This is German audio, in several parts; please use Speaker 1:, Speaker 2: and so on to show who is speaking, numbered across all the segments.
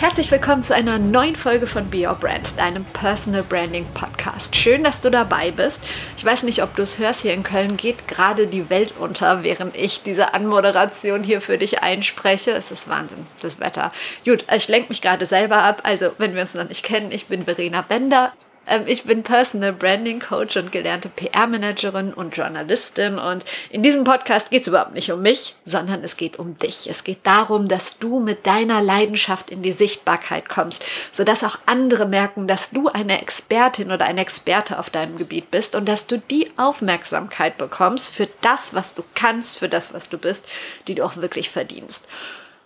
Speaker 1: Herzlich willkommen zu einer neuen Folge von Be Your Brand, deinem Personal Branding Podcast. Schön, dass du dabei bist. Ich weiß nicht, ob du es hörst, hier in Köln geht gerade die Welt unter, während ich diese Anmoderation hier für dich einspreche. Es ist Wahnsinn, das Wetter. Gut, ich lenke mich gerade selber ab. Also, wenn wir uns noch nicht kennen, ich bin Verena Bender. Ähm, ich bin Personal Branding Coach und gelernte PR-Managerin und Journalistin. Und in diesem Podcast geht es überhaupt nicht um mich, sondern es geht um dich. Es geht darum, dass du mit deiner Leidenschaft in die Sichtbarkeit kommst, sodass auch andere merken, dass du eine Expertin oder ein Experte auf deinem Gebiet bist und dass du die Aufmerksamkeit bekommst für das, was du kannst, für das, was du bist, die du auch wirklich verdienst.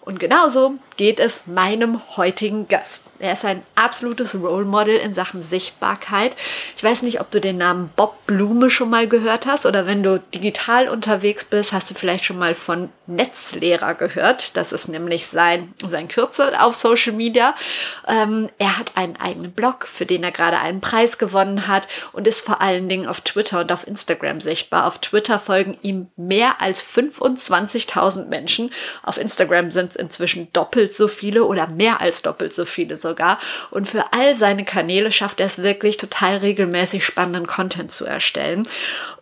Speaker 1: Und genauso geht es meinem heutigen Gast. Er ist ein absolutes Role Model in Sachen Sichtbarkeit. Ich weiß nicht, ob du den Namen Bob Blume schon mal gehört hast oder wenn du digital unterwegs bist, hast du vielleicht schon mal von Netzlehrer gehört. Das ist nämlich sein, sein Kürzel auf Social Media. Ähm, er hat einen eigenen Blog, für den er gerade einen Preis gewonnen hat und ist vor allen Dingen auf Twitter und auf Instagram sichtbar. Auf Twitter folgen ihm mehr als 25.000 Menschen. Auf Instagram sind es inzwischen doppelt so viele oder mehr als doppelt so viele sogar sogar. Und für all seine Kanäle schafft er es wirklich total regelmäßig spannenden Content zu erstellen.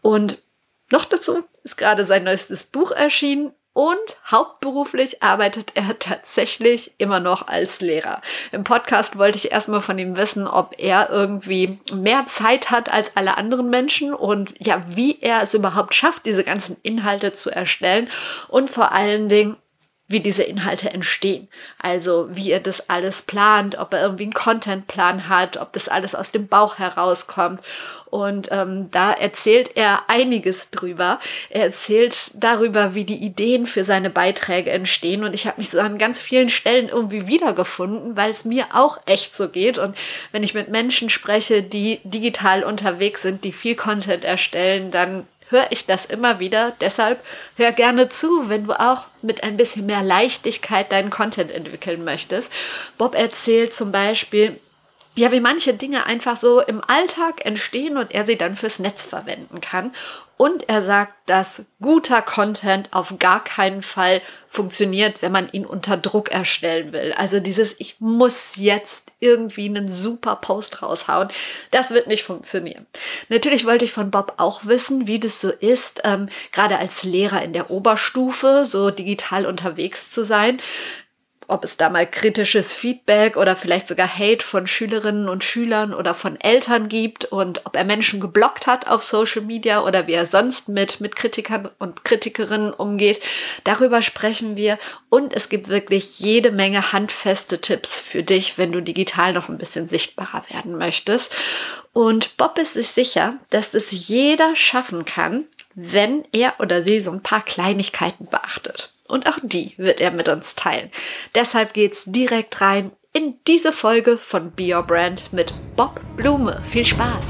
Speaker 1: Und noch dazu ist gerade sein neuestes Buch erschienen und hauptberuflich arbeitet er tatsächlich immer noch als Lehrer. Im Podcast wollte ich erstmal von ihm wissen, ob er irgendwie mehr Zeit hat als alle anderen Menschen und ja, wie er es überhaupt schafft, diese ganzen Inhalte zu erstellen und vor allen Dingen, wie diese Inhalte entstehen. Also wie er das alles plant, ob er irgendwie einen Contentplan hat, ob das alles aus dem Bauch herauskommt. Und ähm, da erzählt er einiges drüber. Er erzählt darüber, wie die Ideen für seine Beiträge entstehen. Und ich habe mich so an ganz vielen Stellen irgendwie wiedergefunden, weil es mir auch echt so geht. Und wenn ich mit Menschen spreche, die digital unterwegs sind, die viel Content erstellen, dann höre ich das immer wieder. Deshalb hör gerne zu, wenn du auch mit ein bisschen mehr Leichtigkeit deinen Content entwickeln möchtest. Bob erzählt zum Beispiel, ja, wie manche Dinge einfach so im Alltag entstehen und er sie dann fürs Netz verwenden kann. Und er sagt, dass guter Content auf gar keinen Fall funktioniert, wenn man ihn unter Druck erstellen will. Also dieses, ich muss jetzt irgendwie einen super Post raushauen, das wird nicht funktionieren. Natürlich wollte ich von Bob auch wissen, wie das so ist, ähm, gerade als Lehrer in der Oberstufe so digital unterwegs zu sein ob es da mal kritisches Feedback oder vielleicht sogar Hate von Schülerinnen und Schülern oder von Eltern gibt und ob er Menschen geblockt hat auf Social Media oder wie er sonst mit, mit Kritikern und Kritikerinnen umgeht. Darüber sprechen wir und es gibt wirklich jede Menge handfeste Tipps für dich, wenn du digital noch ein bisschen sichtbarer werden möchtest. Und Bob ist sich sicher, dass es jeder schaffen kann, wenn er oder sie so ein paar Kleinigkeiten beachtet. Und auch die wird er mit uns teilen. Deshalb geht's direkt rein in diese Folge von Be Your Brand mit Bob Blume. Viel Spaß!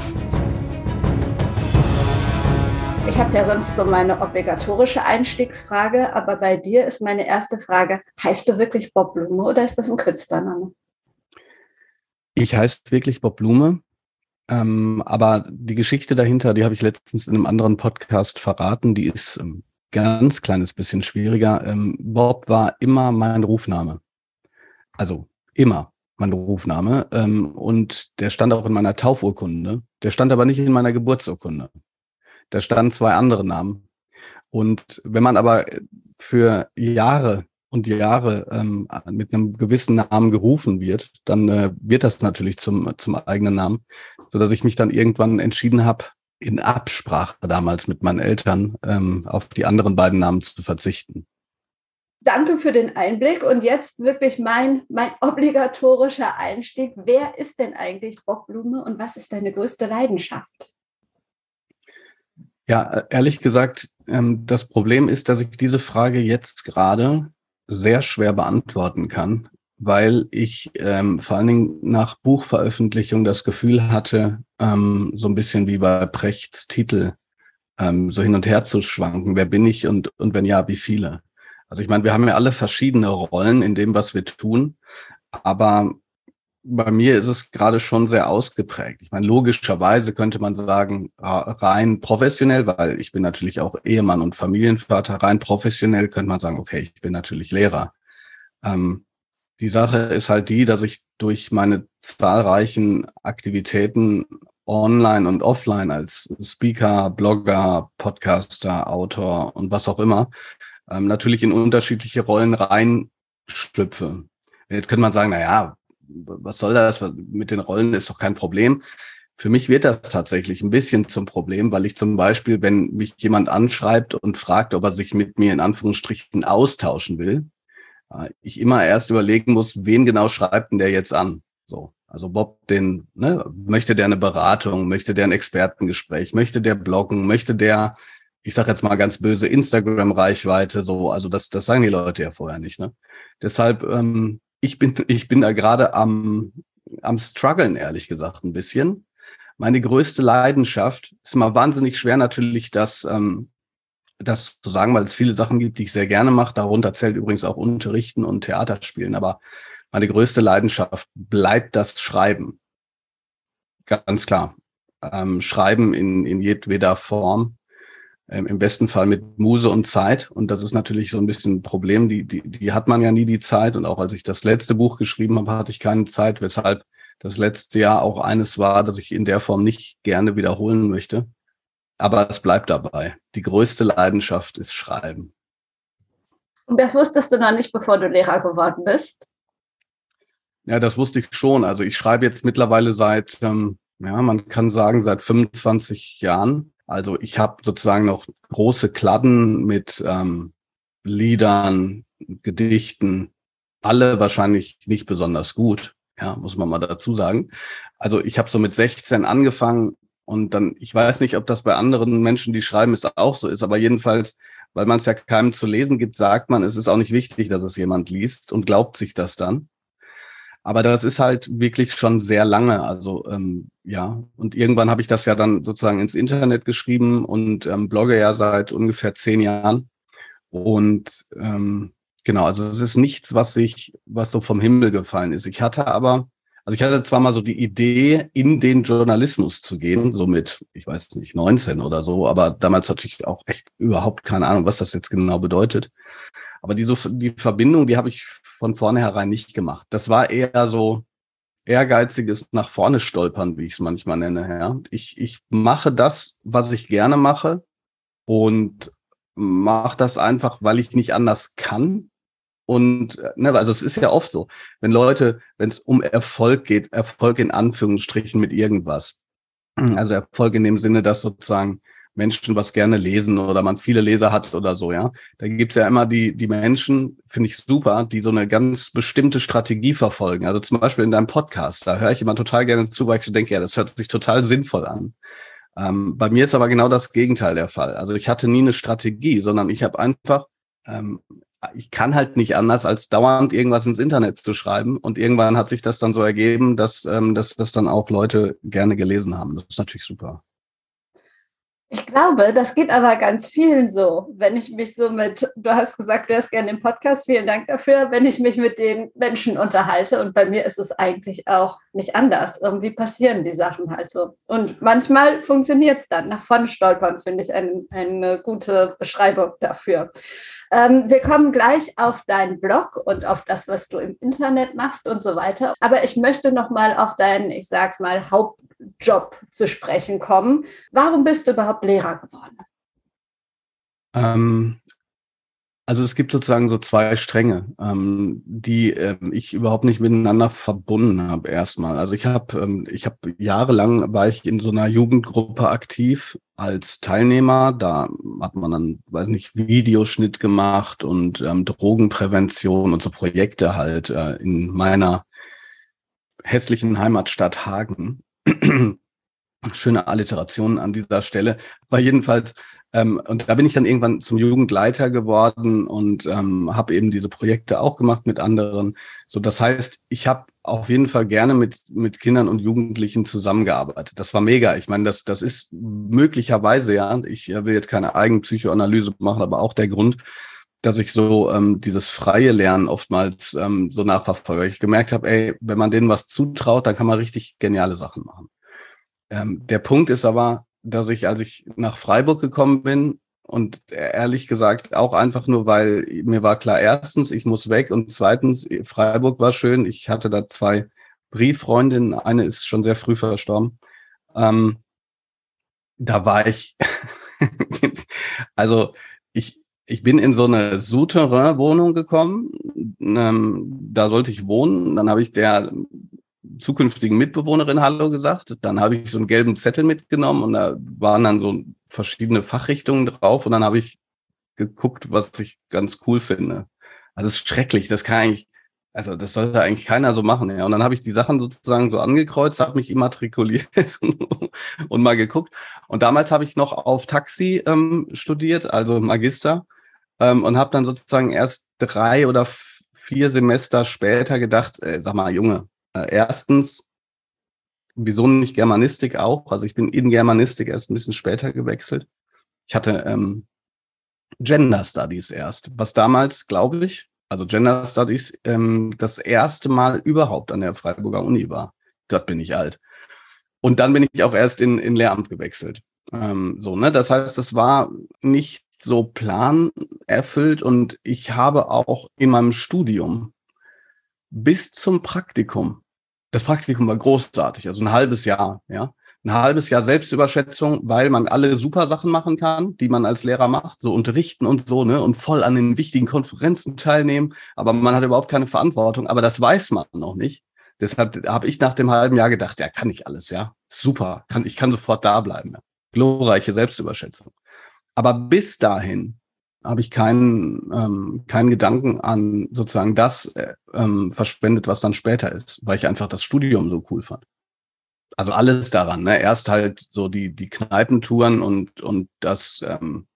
Speaker 1: Ich habe ja sonst so meine obligatorische Einstiegsfrage, aber bei dir ist meine erste Frage, heißt du wirklich Bob Blume oder ist das ein Künstlername?
Speaker 2: Ich heiße wirklich Bob Blume, ähm, aber die Geschichte dahinter, die habe ich letztens in einem anderen Podcast verraten, die ist ähm, ganz kleines bisschen schwieriger. Ähm, Bob war immer mein Rufname. Also immer mein Rufname. Ähm, und der stand auch in meiner Taufurkunde. Der stand aber nicht in meiner Geburtsurkunde. Da standen zwei andere Namen. Und wenn man aber für Jahre und Jahre ähm, mit einem gewissen Namen gerufen wird, dann äh, wird das natürlich zum, zum eigenen Namen, so dass ich mich dann irgendwann entschieden habe, in Absprache damals mit meinen Eltern ähm, auf die anderen beiden Namen zu verzichten.
Speaker 1: Danke für den Einblick und jetzt wirklich mein, mein obligatorischer Einstieg. Wer ist denn eigentlich Bob Blume und was ist deine größte Leidenschaft?
Speaker 2: Ja, ehrlich gesagt, ähm, das Problem ist, dass ich diese Frage jetzt gerade sehr schwer beantworten kann, weil ich ähm, vor allen Dingen nach Buchveröffentlichung das Gefühl hatte, ähm, so ein bisschen wie bei Prechts Titel, ähm, so hin und her zu schwanken. Wer bin ich und, und wenn ja, wie viele? Also ich meine, wir haben ja alle verschiedene Rollen in dem, was wir tun. aber bei mir ist es gerade schon sehr ausgeprägt. Ich meine, logischerweise könnte man sagen, rein professionell, weil ich bin natürlich auch Ehemann und Familienvater, rein professionell könnte man sagen, okay, ich bin natürlich Lehrer. Ähm, die Sache ist halt die, dass ich durch meine zahlreichen Aktivitäten online und offline als Speaker, Blogger, Podcaster, Autor und was auch immer, ähm, natürlich in unterschiedliche Rollen reinschlüpfe. Jetzt könnte man sagen, na ja, was soll das? Mit den Rollen ist doch kein Problem. Für mich wird das tatsächlich ein bisschen zum Problem, weil ich zum Beispiel, wenn mich jemand anschreibt und fragt, ob er sich mit mir in Anführungsstrichen austauschen will, ich immer erst überlegen muss, wen genau schreibt denn der jetzt an? So. Also Bob, den, ne, möchte der eine Beratung, möchte der ein Expertengespräch, möchte der bloggen, möchte der, ich sage jetzt mal ganz böse, Instagram-Reichweite, so, also das, das sagen die Leute ja vorher nicht. Ne? Deshalb ähm, ich bin, ich bin da gerade am, am struggeln, ehrlich gesagt, ein bisschen. Meine größte Leidenschaft ist mal wahnsinnig schwer natürlich, das, ähm, das zu sagen, weil es viele Sachen gibt, die ich sehr gerne mache. Darunter zählt übrigens auch Unterrichten und Theaterspielen. Aber meine größte Leidenschaft bleibt das Schreiben. Ganz klar. Ähm, Schreiben in, in jedweder Form ähm, im besten Fall mit Muse und Zeit. Und das ist natürlich so ein bisschen ein Problem. Die, die, die hat man ja nie die Zeit. Und auch als ich das letzte Buch geschrieben habe, hatte ich keine Zeit, weshalb das letzte Jahr auch eines war, das ich in der Form nicht gerne wiederholen möchte. Aber es bleibt dabei. Die größte Leidenschaft ist Schreiben.
Speaker 1: Und das wusstest du noch nicht, bevor du Lehrer geworden bist?
Speaker 2: Ja, das wusste ich schon. Also ich schreibe jetzt mittlerweile seit, ähm, ja, man kann sagen, seit 25 Jahren. Also ich habe sozusagen noch große Kladden mit ähm, Liedern, Gedichten, alle wahrscheinlich nicht besonders gut, ja, muss man mal dazu sagen. Also ich habe so mit 16 angefangen und dann, ich weiß nicht, ob das bei anderen Menschen, die schreiben, es auch so ist, aber jedenfalls, weil man es ja keinem zu lesen gibt, sagt man, es ist auch nicht wichtig, dass es jemand liest und glaubt sich das dann. Aber das ist halt wirklich schon sehr lange. Also ähm, ja, und irgendwann habe ich das ja dann sozusagen ins Internet geschrieben und ähm, blogge ja seit ungefähr zehn Jahren. Und ähm, genau, also es ist nichts, was ich, was so vom Himmel gefallen ist. Ich hatte aber, also ich hatte zwar mal so die Idee, in den Journalismus zu gehen, so mit, ich weiß nicht, 19 oder so, aber damals hatte ich auch echt überhaupt keine Ahnung, was das jetzt genau bedeutet. Aber diese, die Verbindung, die habe ich von vornherein nicht gemacht. Das war eher so ehrgeiziges nach vorne stolpern, wie ich es manchmal nenne. Ja. Ich, ich mache das, was ich gerne mache und mache das einfach, weil ich nicht anders kann. Und ne, also es ist ja oft so, wenn Leute, wenn es um Erfolg geht, Erfolg in Anführungsstrichen mit irgendwas. Also Erfolg in dem Sinne, dass sozusagen Menschen was gerne lesen oder man viele Leser hat oder so, ja. Da gibt's ja immer die, die Menschen, finde ich super, die so eine ganz bestimmte Strategie verfolgen. Also zum Beispiel in deinem Podcast, da höre ich immer total gerne zu, weil ich so denke, ja, das hört sich total sinnvoll an. Ähm, bei mir ist aber genau das Gegenteil der Fall. Also ich hatte nie eine Strategie, sondern ich habe einfach, ähm, ich kann halt nicht anders, als dauernd irgendwas ins Internet zu schreiben. Und irgendwann hat sich das dann so ergeben, dass, ähm, dass das dann auch Leute gerne gelesen haben. Das ist natürlich super.
Speaker 1: Ich glaube, das geht aber ganz vielen so. Wenn ich mich so mit, du hast gesagt, du hast gerne den Podcast, vielen Dank dafür, wenn ich mich mit den Menschen unterhalte. Und bei mir ist es eigentlich auch nicht anders. Irgendwie passieren die Sachen halt so. Und manchmal funktioniert es dann. Nach vorne stolpern finde ich ein, eine gute Beschreibung dafür. Ähm, wir kommen gleich auf deinen Blog und auf das, was du im Internet machst und so weiter. Aber ich möchte noch mal auf deinen, ich sag's mal, Hauptjob zu sprechen kommen. Warum bist du überhaupt Lehrer geworden?
Speaker 2: Ähm, also es gibt sozusagen so zwei Stränge, ähm, die ähm, ich überhaupt nicht miteinander verbunden habe erstmal. Also ich habe ähm, ich habe jahrelang war ich in so einer Jugendgruppe aktiv als Teilnehmer. Da hat man dann, weiß nicht, Videoschnitt gemacht und ähm, Drogenprävention und so Projekte halt äh, in meiner hässlichen Heimatstadt Hagen. Schöne Alliteration an dieser Stelle. Aber jedenfalls ähm, und da bin ich dann irgendwann zum Jugendleiter geworden und ähm, habe eben diese Projekte auch gemacht mit anderen. So, das heißt, ich habe auf jeden Fall gerne mit mit Kindern und Jugendlichen zusammengearbeitet. Das war mega. Ich meine, das das ist möglicherweise ja. Ich will jetzt keine Eigenpsychoanalyse machen, aber auch der Grund, dass ich so ähm, dieses freie Lernen oftmals ähm, so nachverfolge. Ich gemerkt habe, ey, wenn man denen was zutraut, dann kann man richtig geniale Sachen machen. Ähm, der Punkt ist aber, dass ich, als ich nach Freiburg gekommen bin, und ehrlich gesagt auch einfach nur, weil mir war klar, erstens, ich muss weg und zweitens, Freiburg war schön. Ich hatte da zwei Brieffreundinnen, eine ist schon sehr früh verstorben. Ähm, da war ich, also ich, ich bin in so eine Souterrain-Wohnung gekommen. Ähm, da sollte ich wohnen. Dann habe ich der zukünftigen Mitbewohnerin Hallo gesagt. Dann habe ich so einen gelben Zettel mitgenommen und da waren dann so verschiedene Fachrichtungen drauf und dann habe ich geguckt, was ich ganz cool finde. Also es ist schrecklich, das kann eigentlich, also das sollte eigentlich keiner so machen. Ja. Und dann habe ich die Sachen sozusagen so angekreuzt, habe mich immatrikuliert und mal geguckt. Und damals habe ich noch auf Taxi ähm, studiert, also Magister, ähm, und habe dann sozusagen erst drei oder vier Semester später gedacht, äh, sag mal, Junge, erstens, wieso nicht Germanistik auch? Also ich bin in Germanistik erst ein bisschen später gewechselt. Ich hatte ähm, Gender Studies erst, was damals, glaube ich, also Gender Studies, ähm, das erste Mal überhaupt an der Freiburger Uni war. Gott, bin ich alt. Und dann bin ich auch erst in, in Lehramt gewechselt. Ähm, so, ne? Das heißt, das war nicht so plan erfüllt und ich habe auch in meinem Studium bis zum Praktikum das Praktikum war großartig, also ein halbes Jahr, ja. Ein halbes Jahr Selbstüberschätzung, weil man alle super Sachen machen kann, die man als Lehrer macht, so unterrichten und so, ne, und voll an den wichtigen Konferenzen teilnehmen, aber man hat überhaupt keine Verantwortung, aber das weiß man noch nicht. Deshalb habe ich nach dem halben Jahr gedacht, ja, kann ich alles, ja. Super, kann, ich kann sofort da bleiben. Ja. Glorreiche Selbstüberschätzung. Aber bis dahin habe ich keinen, ähm, keinen Gedanken an sozusagen das äh, ähm, verschwendet, was dann später ist, weil ich einfach das Studium so cool fand. Also alles daran. Ne? Erst halt so die, die Kneipentouren und, und das ähm,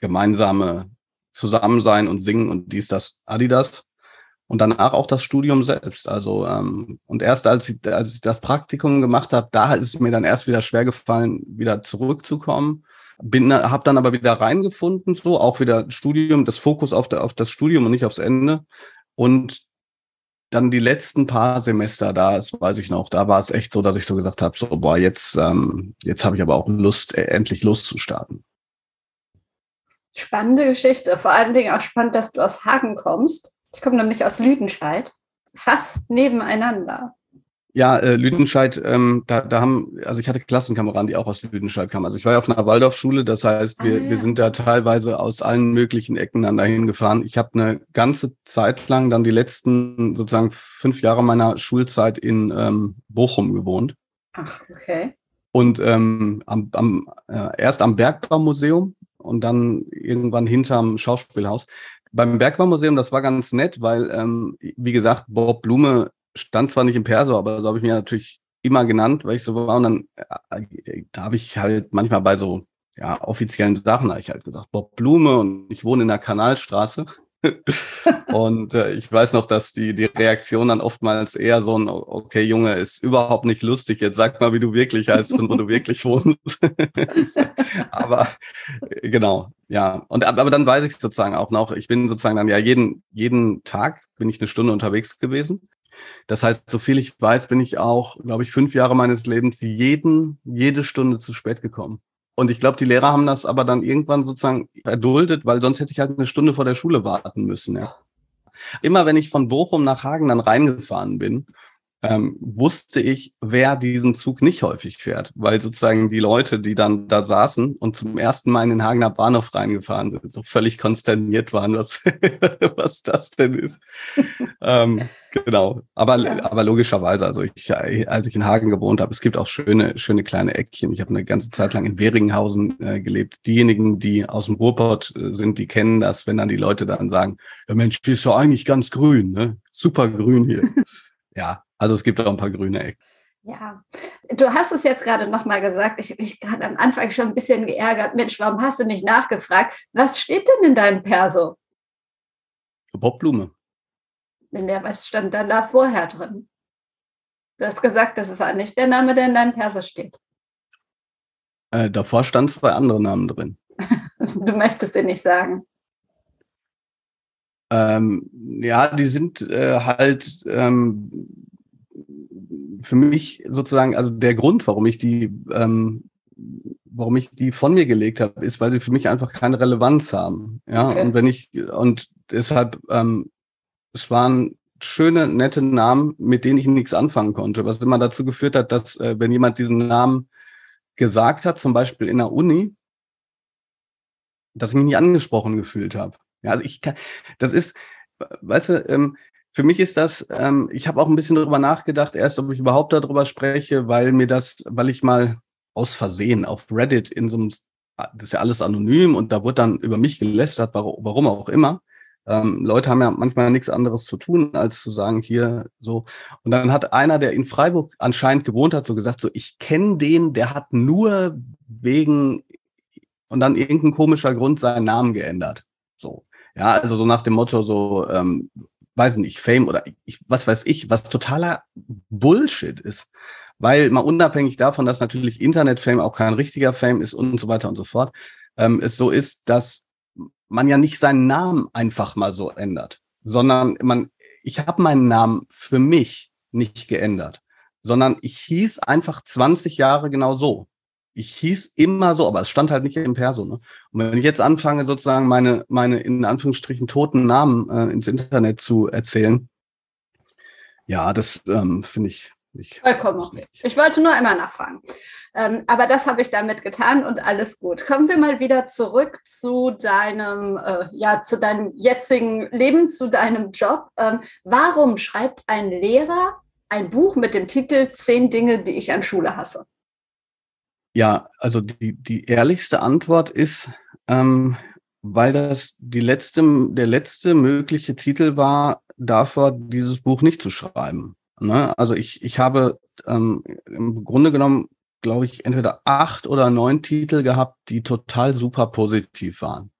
Speaker 2: gemeinsame Zusammensein und Singen und dies, das, Adidas. Und danach auch das Studium selbst. Also, ähm, und erst als ich, als ich das Praktikum gemacht habe, da ist es mir dann erst wieder schwer gefallen, wieder zurückzukommen bin, habe dann aber wieder reingefunden, so auch wieder Studium, das Fokus auf, der, auf das Studium und nicht aufs Ende. Und dann die letzten paar Semester, da das weiß ich noch, da war es echt so, dass ich so gesagt habe, so boah, jetzt ähm, jetzt habe ich aber auch Lust, äh, endlich loszustarten.
Speaker 1: Spannende Geschichte, vor allen Dingen auch spannend, dass du aus Hagen kommst. Ich komme nämlich aus Lüdenscheid, fast nebeneinander.
Speaker 2: Ja, äh, Lüdenscheid, ähm, da, da haben, also ich hatte Klassenkameraden, die auch aus Lüdenscheid kamen. Also ich war ja auf einer Waldorfschule, das heißt, wir, ah, ja. wir sind da teilweise aus allen möglichen Ecken dann dahin gefahren. Ich habe eine ganze Zeit lang dann die letzten sozusagen fünf Jahre meiner Schulzeit in ähm, Bochum gewohnt.
Speaker 1: Ach, okay.
Speaker 2: Und ähm, am, am, äh, erst am Bergbaumuseum und dann irgendwann hinterm Schauspielhaus. Beim Bergbaumuseum, das war ganz nett, weil, ähm, wie gesagt, Bob Blume stand zwar nicht im Perso, aber so habe ich mir natürlich immer genannt, weil ich so war. Und dann äh, da habe ich halt manchmal bei so ja, offiziellen Sachen habe ich halt gesagt, Bob Blume und ich wohne in der Kanalstraße. und äh, ich weiß noch, dass die, die Reaktion dann oftmals eher so ein, okay, Junge, ist überhaupt nicht lustig, jetzt sag mal, wie du wirklich heißt und wo du wirklich wohnst. aber äh, genau, ja. Und aber dann weiß ich sozusagen auch noch, ich bin sozusagen dann ja jeden, jeden Tag bin ich eine Stunde unterwegs gewesen. Das heißt, so viel ich weiß, bin ich auch, glaube ich, fünf Jahre meines Lebens jeden, jede Stunde zu spät gekommen. Und ich glaube, die Lehrer haben das aber dann irgendwann sozusagen erduldet, weil sonst hätte ich halt eine Stunde vor der Schule warten müssen. Ja. Immer wenn ich von Bochum nach Hagen dann reingefahren bin, ähm, wusste ich, wer diesen Zug nicht häufig fährt, weil sozusagen die Leute, die dann da saßen und zum ersten Mal in den Hagener Bahnhof reingefahren sind, so völlig konsterniert waren, was, was das denn ist. ähm, genau, aber, ja. aber logischerweise, also ich, als ich in Hagen gewohnt habe, es gibt auch schöne, schöne kleine Eckchen. Ich habe eine ganze Zeit lang in Weringhausen äh, gelebt. Diejenigen, die aus dem Ruhrpott äh, sind, die kennen das, wenn dann die Leute dann sagen, ja Mensch, die ist doch eigentlich ganz grün, ne? Super grün hier. ja, also es gibt auch ein paar grüne Ecken.
Speaker 1: Ja, du hast es jetzt gerade nochmal gesagt. Ich habe mich gerade am Anfang schon ein bisschen geärgert. Mensch, warum hast du nicht nachgefragt? Was steht denn in deinem Perso?
Speaker 2: Bob Blume.
Speaker 1: Ja, was stand dann da vorher drin? Du hast gesagt, das ist nicht der Name, der in deinem Perso steht.
Speaker 2: Äh, davor stand zwei andere Namen drin.
Speaker 1: du möchtest sie nicht sagen.
Speaker 2: Ähm, ja, die sind äh, halt ähm, für mich sozusagen, also der Grund, warum ich die, ähm, warum ich die von mir gelegt habe, ist, weil sie für mich einfach keine Relevanz haben. Ja, okay. und wenn ich, und deshalb, ähm, es waren schöne, nette Namen, mit denen ich nichts anfangen konnte, was immer dazu geführt hat, dass, äh, wenn jemand diesen Namen gesagt hat, zum Beispiel in der Uni, dass ich mich nie angesprochen gefühlt habe. Ja, also ich kann, das ist, weißt du, ähm, für mich ist das, ähm, ich habe auch ein bisschen darüber nachgedacht, erst ob ich überhaupt darüber spreche, weil mir das, weil ich mal aus Versehen auf Reddit in so einem, das ist ja alles anonym und da wurde dann über mich gelästert, warum auch immer. Ähm, Leute haben ja manchmal nichts anderes zu tun, als zu sagen, hier so. Und dann hat einer, der in Freiburg anscheinend gewohnt hat, so gesagt, so, ich kenne den, der hat nur wegen und dann irgendein komischer Grund seinen Namen geändert. So. Ja, also so nach dem Motto, so, ähm, weiß nicht, Fame oder ich, was weiß ich, was totaler Bullshit ist. Weil mal unabhängig davon, dass natürlich Internet-Fame auch kein richtiger Fame ist und so weiter und so fort, ähm, es so ist, dass man ja nicht seinen Namen einfach mal so ändert, sondern man, ich habe meinen Namen für mich nicht geändert, sondern ich hieß einfach 20 Jahre genau so ich hieß immer so, aber es stand halt nicht im Perso. Ne? Und wenn ich jetzt anfange, sozusagen meine, meine in Anführungsstrichen toten Namen äh, ins Internet zu erzählen, ja, das ähm, finde ich nicht.
Speaker 1: Vollkommen. Ich wollte nur einmal nachfragen. Ähm, aber das habe ich damit getan und alles gut. Kommen wir mal wieder zurück zu deinem, äh, ja, zu deinem jetzigen Leben, zu deinem Job. Ähm, warum schreibt ein Lehrer ein Buch mit dem Titel Zehn Dinge, die ich an Schule hasse?
Speaker 2: Ja, also die, die ehrlichste Antwort ist, ähm, weil das die letzte, der letzte mögliche Titel war, davor dieses Buch nicht zu schreiben. Ne? Also ich, ich habe ähm, im Grunde genommen, glaube ich, entweder acht oder neun Titel gehabt, die total super positiv waren.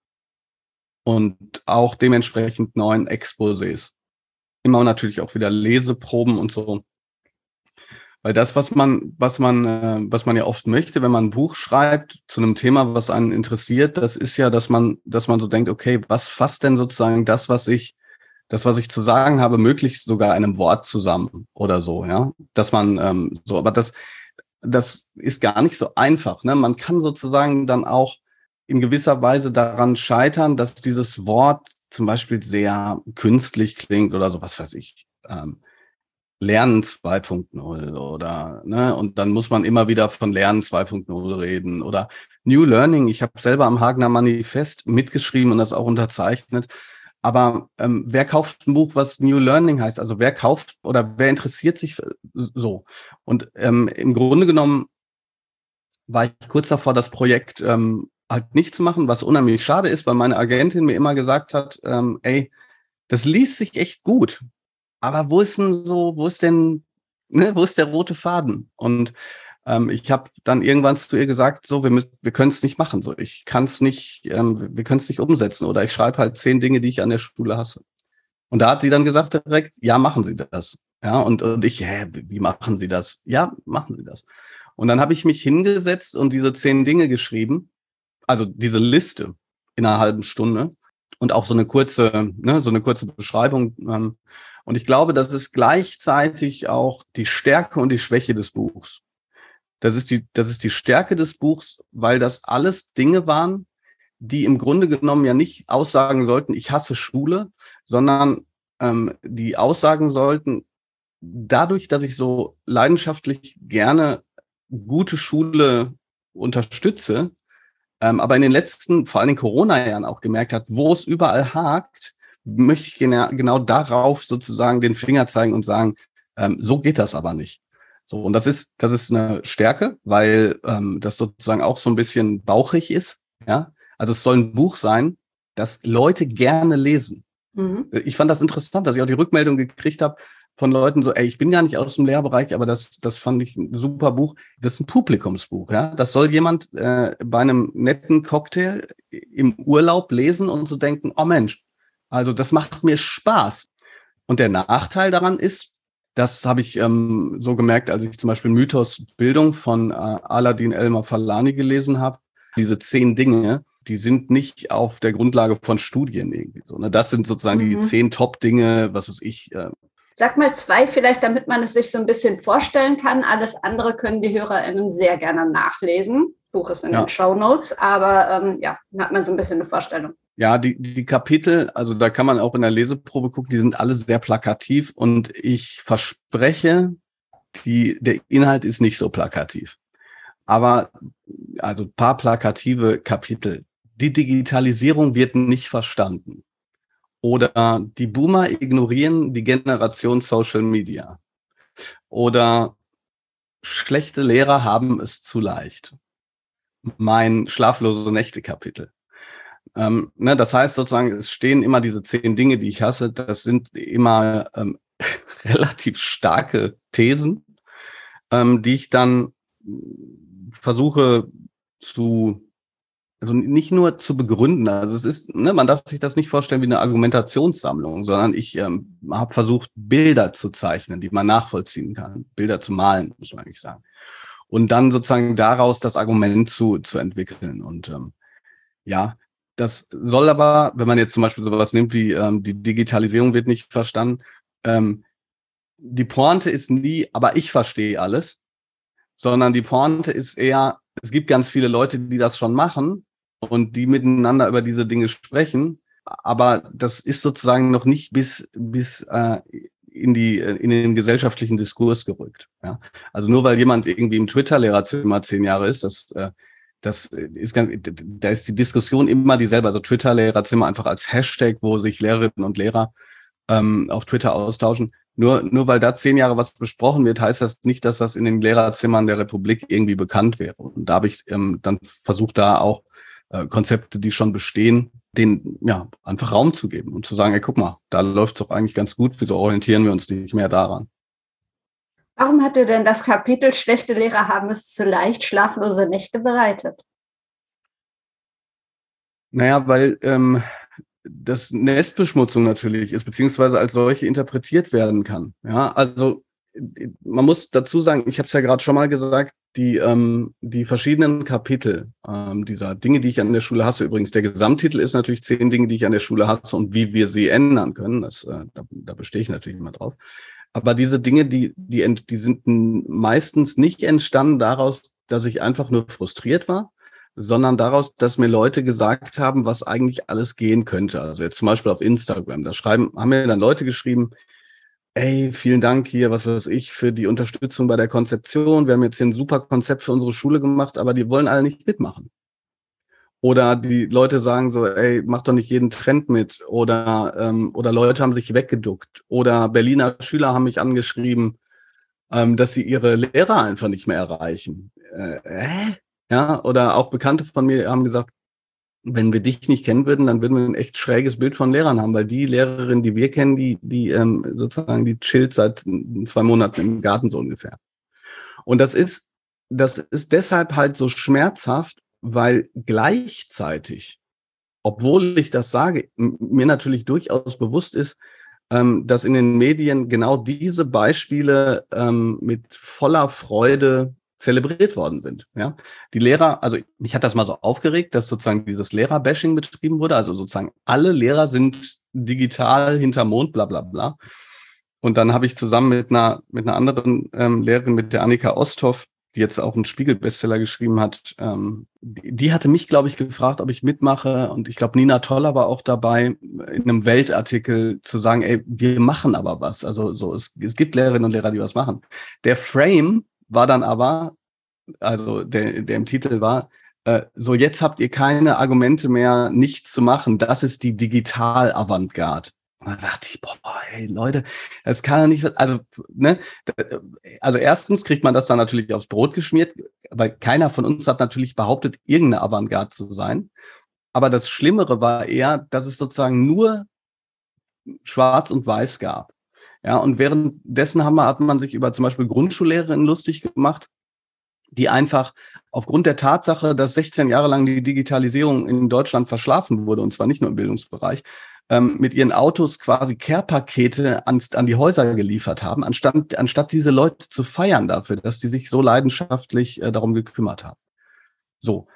Speaker 2: Und auch dementsprechend neun Exposés. Immer natürlich auch wieder Leseproben und so. Weil das, was man, was man, äh, was man ja oft möchte, wenn man ein Buch schreibt zu einem Thema, was einen interessiert, das ist ja, dass man, dass man so denkt, okay, was fasst denn sozusagen das, was ich, das, was ich zu sagen habe, möglichst sogar einem Wort zusammen oder so, ja. Dass man ähm, so, aber das, das ist gar nicht so einfach. Ne? Man kann sozusagen dann auch in gewisser Weise daran scheitern, dass dieses Wort zum Beispiel sehr künstlich klingt oder so, was weiß ich. Ähm, Lernen 2.0 oder, ne, und dann muss man immer wieder von Lernen 2.0 reden oder New Learning. Ich habe selber am Hagener Manifest mitgeschrieben und das auch unterzeichnet. Aber ähm, wer kauft ein Buch, was New Learning heißt? Also wer kauft oder wer interessiert sich so? Und ähm, im Grunde genommen war ich kurz davor, das Projekt ähm, halt nicht zu machen, was unheimlich schade ist, weil meine Agentin mir immer gesagt hat, ähm, ey, das liest sich echt gut aber wo ist denn so, wo ist denn, ne, wo ist der rote Faden? Und ähm, ich habe dann irgendwann zu ihr gesagt, so, wir müssen, wir können es nicht machen, so, ich kann es nicht, ähm, wir können es nicht umsetzen oder ich schreibe halt zehn Dinge, die ich an der Schule hasse. Und da hat sie dann gesagt direkt, ja, machen Sie das. Ja, und, und ich, hä, wie machen Sie das? Ja, machen Sie das. Und dann habe ich mich hingesetzt und diese zehn Dinge geschrieben, also diese Liste in einer halben Stunde und auch so eine kurze, ne, so eine kurze Beschreibung. Ähm, und ich glaube, das ist gleichzeitig auch die Stärke und die Schwäche des Buchs. Das ist die, das ist die Stärke des Buchs, weil das alles Dinge waren, die im Grunde genommen ja nicht aussagen sollten, ich hasse Schule, sondern ähm, die aussagen sollten, dadurch, dass ich so leidenschaftlich gerne gute Schule unterstütze, ähm, aber in den letzten, vor allem in Corona-Jahren auch gemerkt hat, wo es überall hakt, möchte ich genau, genau darauf sozusagen den Finger zeigen und sagen, ähm, so geht das aber nicht. So, und das ist, das ist eine Stärke, weil ähm, das sozusagen auch so ein bisschen bauchig ist. Ja, also es soll ein Buch sein, das Leute gerne lesen. Mhm. Ich fand das interessant, dass ich auch die Rückmeldung gekriegt habe von Leuten so, ey, ich bin gar nicht aus dem Lehrbereich, aber das, das fand ich ein super Buch. Das ist ein Publikumsbuch, ja. Das soll jemand äh, bei einem netten Cocktail im Urlaub lesen und so denken, oh Mensch, also das macht mir Spaß. Und der Nachteil daran ist, das habe ich ähm, so gemerkt, als ich zum Beispiel Mythos Bildung von äh, Aladdin Elmar Falani gelesen habe. Diese zehn Dinge, die sind nicht auf der Grundlage von Studien irgendwie so. Ne? Das sind sozusagen mhm. die zehn Top-Dinge, was weiß ich. Äh,
Speaker 1: Sag mal zwei vielleicht, damit man es sich so ein bisschen vorstellen kann. Alles andere können die HörerInnen sehr gerne nachlesen. Buch ist in ja. den Show Notes, aber ähm, ja, dann hat man so ein bisschen eine Vorstellung.
Speaker 2: Ja, die, die Kapitel, also da kann man auch in der Leseprobe gucken, die sind alle sehr plakativ und ich verspreche, die, der Inhalt ist nicht so plakativ. Aber also paar plakative Kapitel. Die Digitalisierung wird nicht verstanden. Oder die Boomer ignorieren die Generation Social Media. Oder schlechte Lehrer haben es zu leicht. Mein schlaflose Nächte-Kapitel. Ähm, ne, das heißt sozusagen, es stehen immer diese zehn Dinge, die ich hasse. Das sind immer ähm, relativ starke Thesen, ähm, die ich dann versuche zu also nicht nur zu begründen. Also es ist, ne, man darf sich das nicht vorstellen wie eine Argumentationssammlung, sondern ich ähm, habe versucht, Bilder zu zeichnen, die man nachvollziehen kann. Bilder zu malen, muss man eigentlich sagen. Und dann sozusagen daraus das Argument zu, zu entwickeln. Und ähm, ja, das soll aber, wenn man jetzt zum Beispiel sowas nimmt wie ähm, die Digitalisierung wird nicht verstanden, ähm, die Pointe ist nie, aber ich verstehe alles, sondern die Pointe ist eher, es gibt ganz viele Leute, die das schon machen und die miteinander über diese Dinge sprechen. Aber das ist sozusagen noch nicht bis, bis äh, in, die, in den gesellschaftlichen Diskurs gerückt. Ja? Also nur weil jemand irgendwie im Twitter-Lehrerzimmer zehn Jahre ist, das, äh, das ist ganz, da ist die Diskussion immer dieselbe. Also Twitter-Lehrerzimmer einfach als Hashtag, wo sich Lehrerinnen und Lehrer ähm, auf Twitter austauschen. Nur, nur weil da zehn Jahre was besprochen wird, heißt das nicht, dass das in den Lehrerzimmern der Republik irgendwie bekannt wäre. Und da habe ich ähm, dann versucht, da auch äh, Konzepte, die schon bestehen, den ja einfach Raum zu geben und zu sagen, ey, guck mal, da läuft es doch eigentlich ganz gut, wieso orientieren wir uns nicht mehr daran?
Speaker 1: Warum hat dir denn das Kapitel Schlechte Lehrer haben es zu leicht schlaflose Nächte bereitet?
Speaker 2: Naja, weil ähm, das Nestbeschmutzung natürlich ist, beziehungsweise als solche interpretiert werden kann. Ja, also man muss dazu sagen, ich habe es ja gerade schon mal gesagt, die, ähm, die verschiedenen Kapitel ähm, dieser Dinge, die ich an der Schule hasse, übrigens, der Gesamttitel ist natürlich zehn Dinge, die ich an der Schule hasse und wie wir sie ändern können. Das, äh, da, da bestehe ich natürlich immer drauf. Aber diese Dinge, die, die, die sind meistens nicht entstanden daraus, dass ich einfach nur frustriert war, sondern daraus, dass mir Leute gesagt haben, was eigentlich alles gehen könnte. Also jetzt zum Beispiel auf Instagram, da schreiben, haben mir dann Leute geschrieben, ey, vielen Dank hier, was weiß ich, für die Unterstützung bei der Konzeption. Wir haben jetzt hier ein super Konzept für unsere Schule gemacht, aber die wollen alle nicht mitmachen. Oder die Leute sagen so, ey, mach doch nicht jeden Trend mit. Oder, ähm, oder Leute haben sich weggeduckt. Oder Berliner Schüler haben mich angeschrieben, ähm, dass sie ihre Lehrer einfach nicht mehr erreichen. Äh, äh? Ja, oder auch Bekannte von mir haben gesagt, wenn wir dich nicht kennen würden, dann würden wir ein echt schräges Bild von Lehrern haben, weil die Lehrerin, die wir kennen, die, die ähm, sozusagen, die chillt seit zwei Monaten im Garten so ungefähr. Und das ist, das ist deshalb halt so schmerzhaft, weil gleichzeitig, obwohl ich das sage, mir natürlich durchaus bewusst ist, ähm, dass in den Medien genau diese Beispiele ähm, mit voller Freude zelebriert worden sind. Ja, die Lehrer, also mich hat das mal so aufgeregt, dass sozusagen dieses Lehrerbashing betrieben wurde. Also sozusagen alle Lehrer sind digital hinter Mond, bla bla bla. Und dann habe ich zusammen mit einer mit einer anderen ähm, Lehrerin, mit der Annika Osthoff, die jetzt auch einen Spiegel-Bestseller geschrieben hat, ähm, die, die hatte mich, glaube ich, gefragt, ob ich mitmache. Und ich glaube, Nina Toller war auch dabei, in einem Weltartikel zu sagen, ey, wir machen aber was. Also so, es, es gibt Lehrerinnen und Lehrer, die was machen. Der Frame war dann aber, also der, der im Titel war, äh, so jetzt habt ihr keine Argumente mehr, nichts zu machen. Das ist die Digital-Avantgarde. Und da dachte ich, boah, ey, Leute, das kann ja nicht, also, ne, also erstens kriegt man das dann natürlich aufs Brot geschmiert, weil keiner von uns hat natürlich behauptet, irgendeine Avantgarde zu sein. Aber das Schlimmere war eher, dass es sozusagen nur schwarz und weiß gab. Ja, und währenddessen haben wir, hat man sich über zum Beispiel Grundschullehrerinnen lustig gemacht, die einfach aufgrund der Tatsache, dass 16 Jahre lang die Digitalisierung in Deutschland verschlafen wurde, und zwar nicht nur im Bildungsbereich, ähm, mit ihren Autos quasi Care-Pakete an, an die Häuser geliefert haben, anstatt, anstatt diese Leute zu feiern dafür, dass die sich so leidenschaftlich äh, darum gekümmert haben. So.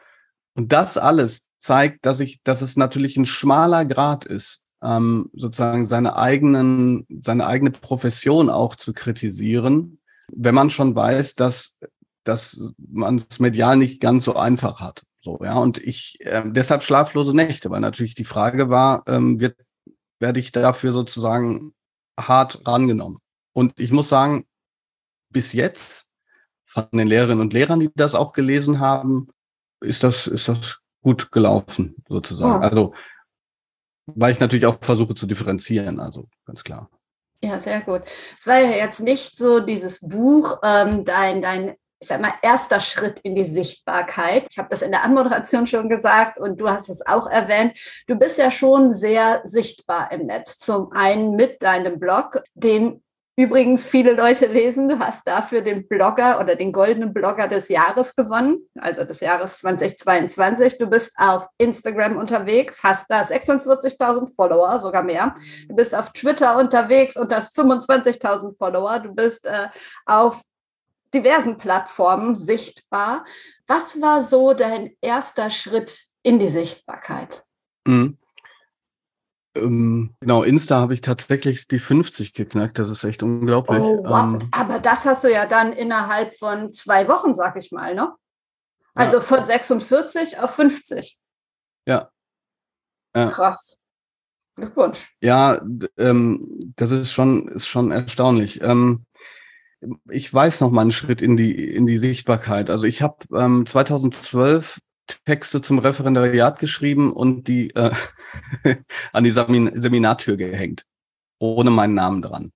Speaker 2: Und das alles zeigt, dass ich, dass es natürlich ein schmaler Grad ist, ähm, sozusagen seine eigenen, seine eigene Profession auch zu kritisieren, wenn man schon weiß, dass, dass man es medial nicht ganz so einfach hat. So, ja, und ich äh, deshalb schlaflose Nächte, weil natürlich die Frage war, ähm, wird, werde ich dafür sozusagen hart rangenommen. Und ich muss sagen, bis jetzt von den Lehrerinnen und Lehrern, die das auch gelesen haben, ist das, ist das gut gelaufen, sozusagen. Oh. Also, weil ich natürlich auch versuche zu differenzieren, also ganz klar.
Speaker 1: Ja, sehr gut. Es war ja jetzt nicht so dieses Buch, ähm, dein, dein, ich sag mal, erster Schritt in die Sichtbarkeit. Ich habe das in der Anmoderation schon gesagt und du hast es auch erwähnt. Du bist ja schon sehr sichtbar im Netz. Zum einen mit deinem Blog, den übrigens viele Leute lesen. Du hast dafür den Blogger oder den goldenen Blogger des Jahres gewonnen, also des Jahres 2022. Du bist auf Instagram unterwegs, hast da 46.000 Follower, sogar mehr. Du bist auf Twitter unterwegs und hast 25.000 Follower. Du bist äh, auf diversen Plattformen sichtbar. Was war so dein erster Schritt in die Sichtbarkeit?
Speaker 2: Mhm. Ähm, genau, Insta habe ich tatsächlich die 50 geknackt. Das ist echt unglaublich. Oh,
Speaker 1: wow. ähm, Aber das hast du ja dann innerhalb von zwei Wochen, sag ich mal, ne? Also ja. von 46 auf 50.
Speaker 2: Ja.
Speaker 1: ja. Krass. Glückwunsch.
Speaker 2: Ja, ähm, das ist schon, ist schon erstaunlich. Ähm, ich weiß noch mal einen Schritt in die, in die Sichtbarkeit. Also ich habe ähm, 2012 Texte zum Referendariat geschrieben und die äh, an die Semin Seminartür gehängt, ohne meinen Namen dran.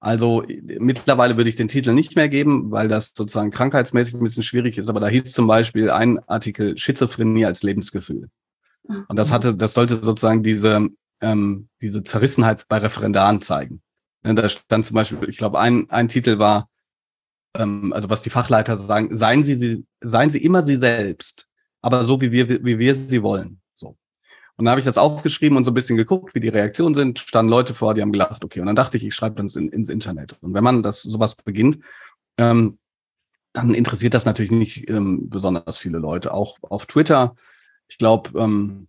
Speaker 2: Also mittlerweile würde ich den Titel nicht mehr geben, weil das sozusagen krankheitsmäßig ein bisschen schwierig ist, aber da hieß zum Beispiel ein Artikel Schizophrenie als Lebensgefühl. Und das hatte, das sollte sozusagen diese, ähm, diese Zerrissenheit bei Referendaren zeigen. Da stand zum Beispiel, ich glaube, ein, ein Titel war ähm, also was die Fachleiter sagen, seien Sie, sie, seien Sie immer Sie selbst, aber so wie wir, wie wir sie wollen. So. Und dann habe ich das aufgeschrieben und so ein bisschen geguckt, wie die Reaktionen sind, standen Leute vor, die haben gelacht, okay. Und dann dachte ich, ich schreibe das in, ins Internet. Und wenn man das sowas beginnt, ähm, dann interessiert das natürlich nicht ähm, besonders viele Leute. Auch auf Twitter, ich glaube, ähm,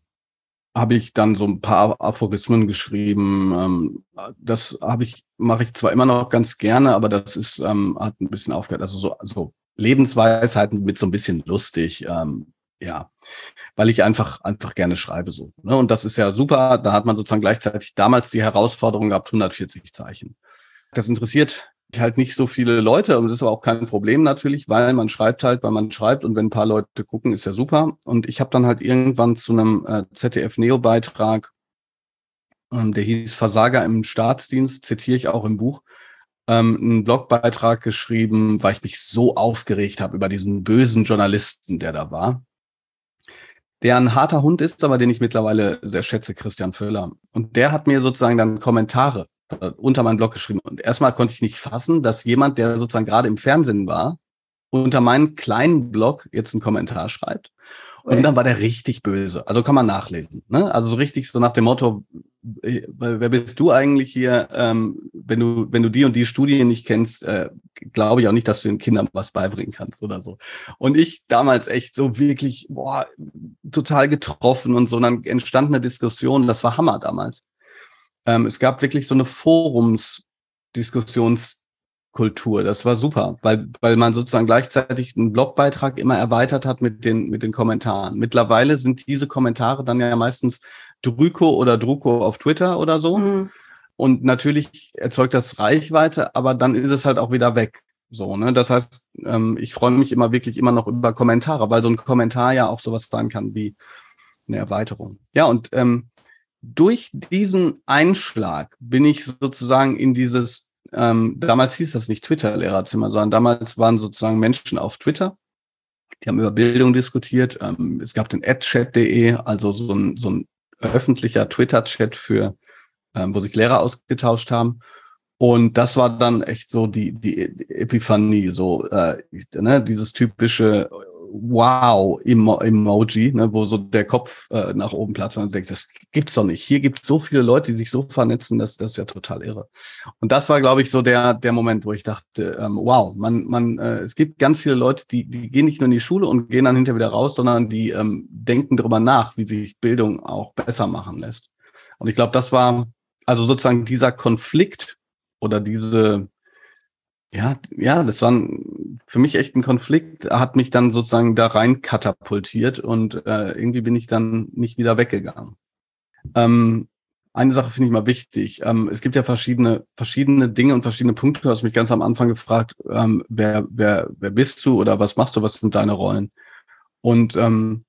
Speaker 2: habe ich dann so ein paar Aphorismen geschrieben. Ähm, das habe ich, mache ich zwar immer noch ganz gerne, aber das ist, ähm, hat ein bisschen aufgehört. Also so, so Lebensweisheiten mit so ein bisschen lustig, ähm, ja, weil ich einfach, einfach gerne schreibe so. Ne? Und das ist ja super. Da hat man sozusagen gleichzeitig damals die Herausforderung gehabt, 140 Zeichen. Das interessiert halt nicht so viele Leute und das ist aber auch kein Problem natürlich, weil man schreibt halt, weil man schreibt und wenn ein paar Leute gucken, ist ja super. Und ich habe dann halt irgendwann zu einem äh, ZDF-Neo-Beitrag, ähm, der hieß Versager im Staatsdienst, zitiere ich auch im Buch, ähm, einen Blogbeitrag geschrieben, weil ich mich so aufgeregt habe über diesen bösen Journalisten, der da war. Der ein harter Hund ist, aber den ich mittlerweile sehr schätze, Christian Föller. Und der hat mir sozusagen dann Kommentare unter meinen Blog geschrieben. Und erstmal konnte ich nicht fassen, dass jemand, der sozusagen gerade im Fernsehen war, unter meinen kleinen Blog jetzt einen Kommentar schreibt. Und dann war der richtig böse. Also kann man nachlesen. Ne? Also so richtig so nach dem Motto, äh, wer bist du eigentlich hier? Ähm, wenn du, wenn du die und die Studien nicht kennst, äh, glaube ich auch nicht, dass du den Kindern was beibringen kannst oder so. Und ich damals echt so wirklich, boah, total getroffen und so. Und dann entstand eine Diskussion, das war Hammer damals. Ähm, es gab wirklich so eine Forumsdiskussionskultur. Das war super, weil, weil man sozusagen gleichzeitig einen Blogbeitrag immer erweitert hat mit den, mit den Kommentaren. Mittlerweile sind diese Kommentare dann ja meistens Drüko oder Druko auf Twitter oder so. Mhm. Und natürlich erzeugt das Reichweite, aber dann ist es halt auch wieder weg. So, ne? Das heißt, ähm, ich freue mich immer wirklich immer noch über Kommentare, weil so ein Kommentar ja auch sowas sein kann wie eine Erweiterung. Ja, und ähm, durch diesen Einschlag bin ich sozusagen in dieses, ähm, damals hieß das nicht Twitter-Lehrerzimmer, sondern damals waren sozusagen Menschen auf Twitter, die haben über Bildung diskutiert. Ähm, es gab den adchat.de, also so ein, so ein öffentlicher Twitter-Chat für, ähm, wo sich Lehrer ausgetauscht haben. Und das war dann echt so die, die Epiphanie, so äh, ne, dieses typische Wow-Emoji, ne, wo so der Kopf äh, nach oben platzt und du denkst, das gibt's doch nicht. Hier gibt es so viele Leute, die sich so vernetzen, das, das ist ja total irre. Und das war, glaube ich, so der, der Moment, wo ich dachte, ähm, wow, man, man, äh, es gibt ganz viele Leute, die, die gehen nicht nur in die Schule und gehen dann hinterher wieder raus, sondern die ähm, denken darüber nach, wie sich Bildung auch besser machen lässt. Und ich glaube, das war also sozusagen dieser Konflikt oder diese, ja, ja, das war ein, für mich echt ein Konflikt, hat mich dann sozusagen da rein katapultiert und äh, irgendwie bin ich dann nicht wieder weggegangen. Ähm, eine Sache finde ich mal wichtig. Ähm, es gibt ja verschiedene, verschiedene Dinge und verschiedene Punkte. Du hast mich ganz am Anfang gefragt, ähm, wer, wer, wer bist du oder was machst du, was sind deine Rollen? Und ähm,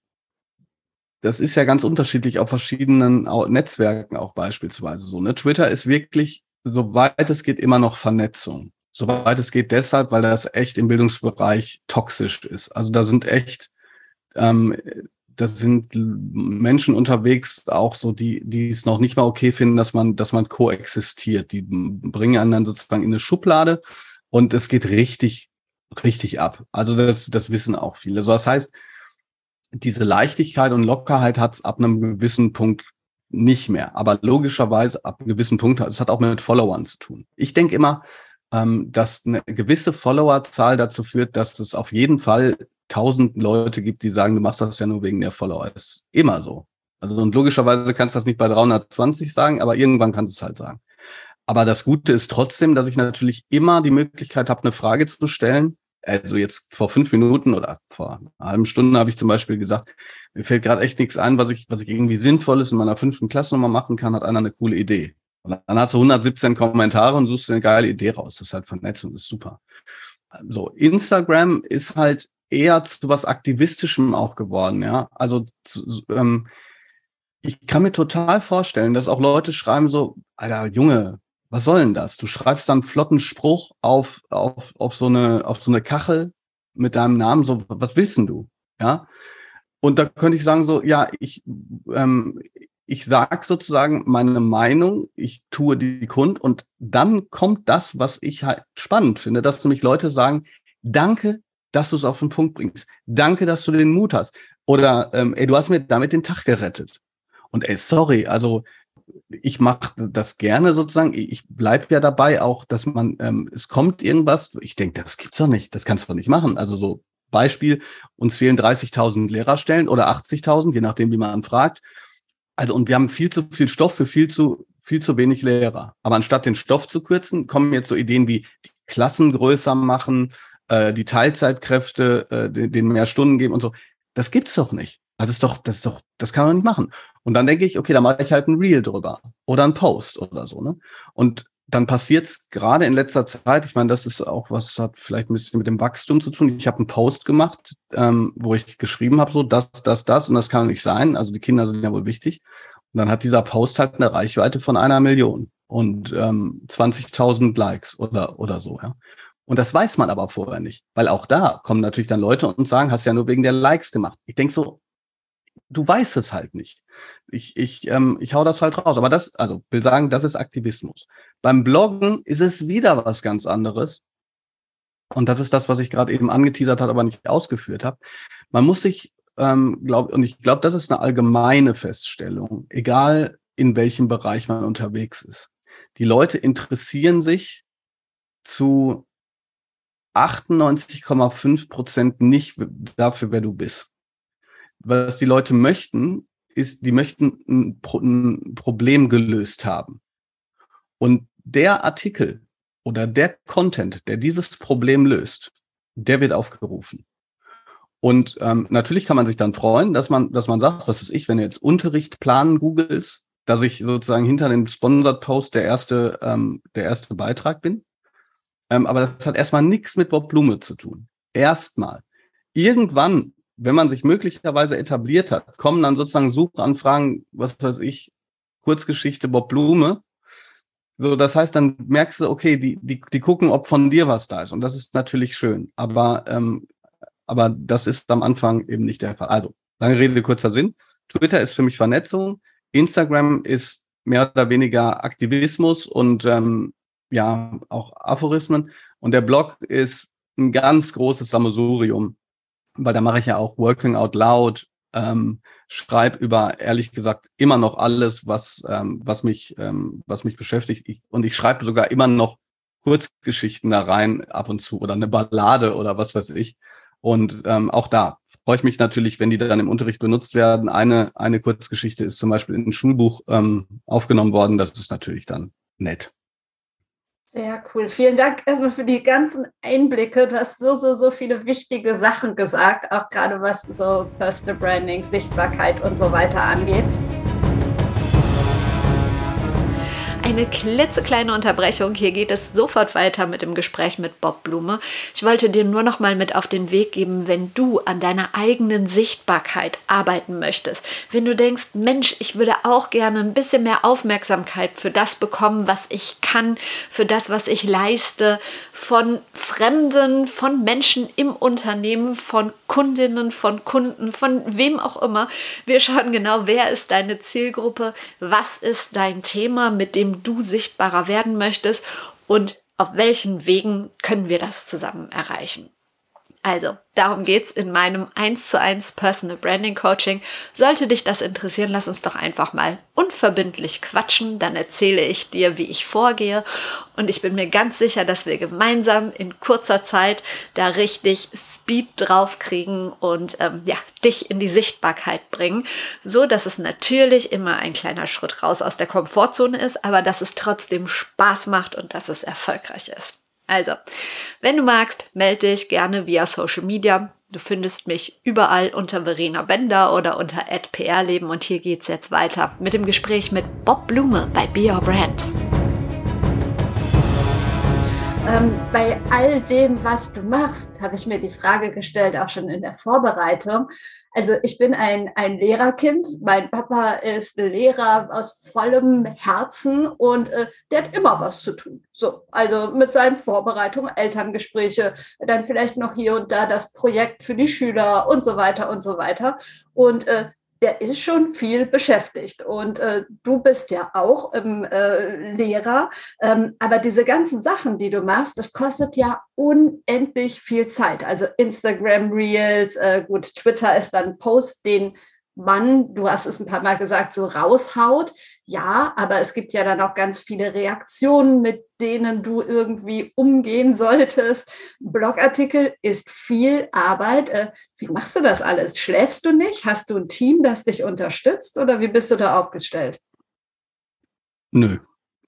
Speaker 2: das ist ja ganz unterschiedlich auf verschiedenen Netzwerken auch beispielsweise so. Ne? Twitter ist wirklich, soweit es geht, immer noch Vernetzung. Soweit es geht deshalb, weil das echt im Bildungsbereich toxisch ist. Also da sind echt, ähm, da sind Menschen unterwegs, auch so, die, die es noch nicht mal okay finden, dass man, dass man koexistiert. Die bringen einen dann sozusagen in eine Schublade und es geht richtig, richtig ab. Also das, das wissen auch viele. So, das heißt, diese Leichtigkeit und Lockerheit hat es ab einem gewissen Punkt nicht mehr. Aber logischerweise ab einem gewissen Punkt, es hat auch mit Followern zu tun. Ich denke immer, ähm, dass eine gewisse Followerzahl dazu führt, dass es auf jeden Fall tausend Leute gibt, die sagen, du machst das ja nur wegen der Follower. Das ist immer so. Also und logischerweise kannst du das nicht bei 320 sagen, aber irgendwann kannst du es halt sagen. Aber das Gute ist trotzdem, dass ich natürlich immer die Möglichkeit habe, eine Frage zu stellen. Also jetzt vor fünf Minuten oder vor einer halben Stunde habe ich zum Beispiel gesagt, mir fällt gerade echt nichts ein, was ich, was ich irgendwie Sinnvolles in meiner fünften Klasse nochmal machen kann, hat einer eine coole Idee. Und dann hast du 117 Kommentare und suchst eine geile Idee raus. Das ist halt Vernetzung, ist super. So, Instagram ist halt eher zu was Aktivistischem auch geworden, ja. Also zu, ähm, ich kann mir total vorstellen, dass auch Leute schreiben so, Alter, Junge, was soll denn das? Du schreibst dann einen flotten Spruch auf, auf, auf, so eine, auf so eine Kachel mit deinem Namen, so, was willst denn du? Ja. Und da könnte ich sagen, so, ja, ich, ähm, ich sag sozusagen meine Meinung, ich tue die kund und dann kommt das, was ich halt spannend finde, dass nämlich Leute sagen, danke, dass du es auf den Punkt bringst. Danke, dass du den Mut hast. Oder ähm, ey, du hast mir damit den Tag gerettet. Und ey, sorry, also ich mache das gerne sozusagen. Ich bleib ja dabei auch, dass man, ähm, es kommt irgendwas, ich denke, das gibt's doch nicht, das kannst du doch nicht machen. Also so Beispiel, uns fehlen 30.000 Lehrerstellen oder 80.000, je nachdem, wie man fragt. Also, und wir haben viel zu viel Stoff für viel zu, viel zu wenig Lehrer. Aber anstatt den Stoff zu kürzen, kommen jetzt so Ideen wie die Klassen größer machen, äh, die Teilzeitkräfte, äh, denen mehr Stunden geben und so. Das gibt's doch nicht. Also ist doch, das ist doch, das kann man nicht machen. Und dann denke ich, okay, da mache ich halt ein Reel drüber oder ein Post oder so, ne? Und dann passiert's gerade in letzter Zeit, ich meine, das ist auch was, hat vielleicht ein bisschen mit dem Wachstum zu tun. Ich habe einen Post gemacht, ähm, wo ich geschrieben habe, so das, das, das und das kann nicht sein. Also die Kinder sind ja wohl wichtig. Und dann hat dieser Post halt eine Reichweite von einer Million und ähm, 20.000 Likes oder, oder so, ja. Und das weiß man aber vorher nicht, weil auch da kommen natürlich dann Leute und sagen, hast ja nur wegen der Likes gemacht. Ich denk so, du weißt es halt nicht. Ich, ich, ähm, ich hau das halt raus. Aber das, also will sagen, das ist Aktivismus. Beim Bloggen ist es wieder was ganz anderes. Und das ist das, was ich gerade eben angeteasert habe, aber nicht ausgeführt habe. Man muss sich, ähm, glaube und ich glaube, das ist eine allgemeine Feststellung, egal in welchem Bereich man unterwegs ist. Die Leute interessieren sich zu 98,5 Prozent nicht dafür, wer du bist. Was die Leute möchten, ist, die möchten ein, Pro ein Problem gelöst haben. Und der Artikel oder der Content, der dieses Problem löst, der wird aufgerufen. Und ähm, natürlich kann man sich dann freuen, dass man, dass man sagt, was ist ich, wenn du jetzt Unterricht planen googles, dass ich sozusagen hinter dem Sponsored Post der erste, ähm, der erste Beitrag bin. Ähm, aber das hat erstmal nichts mit Bob Blume zu tun. Erstmal. Irgendwann, wenn man sich möglicherweise etabliert hat, kommen dann sozusagen Suchanfragen, was weiß ich, Kurzgeschichte Bob Blume. So, das heißt, dann merkst du, okay, die, die, die gucken, ob von dir was da ist. Und das ist natürlich schön. Aber, ähm, aber das ist am Anfang eben nicht der Fall. Also, lange Rede, kurzer Sinn. Twitter ist für mich Vernetzung. Instagram ist mehr oder weniger Aktivismus und ähm, ja auch Aphorismen. Und der Blog ist ein ganz großes Sammelsurium weil da mache ich ja auch Working Out Loud, ähm, schreibe über ehrlich gesagt immer noch alles, was ähm, was mich ähm, was mich beschäftigt ich, und ich schreibe sogar immer noch Kurzgeschichten da rein ab und zu oder eine Ballade oder was weiß ich. Und ähm, auch da freue ich mich natürlich, wenn die dann im Unterricht benutzt werden. Eine, eine Kurzgeschichte ist zum Beispiel in ein Schulbuch ähm, aufgenommen worden. Das ist natürlich dann nett.
Speaker 1: Sehr cool. Vielen Dank erstmal für die ganzen Einblicke. Du hast so, so, so viele wichtige Sachen gesagt, auch gerade was so Personal Branding, Sichtbarkeit und so weiter angeht. Eine klitzekleine Unterbrechung. Hier geht es sofort weiter mit dem Gespräch mit Bob Blume. Ich wollte dir nur noch mal mit auf den Weg geben, wenn du an deiner eigenen Sichtbarkeit arbeiten möchtest. Wenn du denkst, Mensch, ich würde auch gerne ein bisschen mehr Aufmerksamkeit für das bekommen, was ich kann, für das, was ich leiste, von Fremden, von Menschen im Unternehmen, von Kundinnen, von Kunden, von wem auch immer. Wir schauen genau, wer ist deine Zielgruppe, was ist dein Thema, mit dem du sichtbarer werden möchtest und auf welchen Wegen können wir das zusammen erreichen. Also, darum geht es in meinem 1 zu 1 Personal Branding Coaching. Sollte dich das interessieren, lass uns doch einfach mal unverbindlich quatschen. Dann erzähle ich dir, wie ich vorgehe. Und ich bin mir ganz sicher, dass wir gemeinsam in kurzer Zeit da richtig Speed drauf kriegen und ähm, ja, dich in die Sichtbarkeit bringen. So dass es natürlich immer ein kleiner Schritt raus aus der Komfortzone ist, aber dass es trotzdem Spaß macht und dass es erfolgreich ist. Also, wenn du magst, melde dich gerne via Social Media. Du findest mich überall unter Verena Bender oder unter @prleben und hier geht's jetzt weiter mit dem Gespräch mit Bob Blume bei Be Your Brand. Ähm, bei all dem, was du machst, habe ich mir die Frage gestellt, auch schon in der Vorbereitung. Also ich bin ein, ein Lehrerkind. Mein Papa ist Lehrer aus vollem Herzen und äh, der hat immer was zu tun. So, also mit seinen Vorbereitungen, Elterngespräche, dann vielleicht noch hier und da das Projekt für die Schüler und so weiter und so weiter. Und äh, der ist schon viel beschäftigt. Und äh, du bist ja auch ähm, äh, Lehrer. Ähm, aber diese ganzen Sachen, die du machst, das kostet ja unendlich viel Zeit. Also Instagram Reels, äh, gut, Twitter ist dann Post, den man, du hast es ein paar Mal gesagt, so raushaut. Ja, aber es gibt ja dann auch ganz viele Reaktionen, mit denen du irgendwie umgehen solltest. Blogartikel ist viel Arbeit. Äh, wie machst du das alles? Schläfst du nicht? Hast du ein Team, das dich unterstützt oder wie bist du da aufgestellt?
Speaker 2: Nö,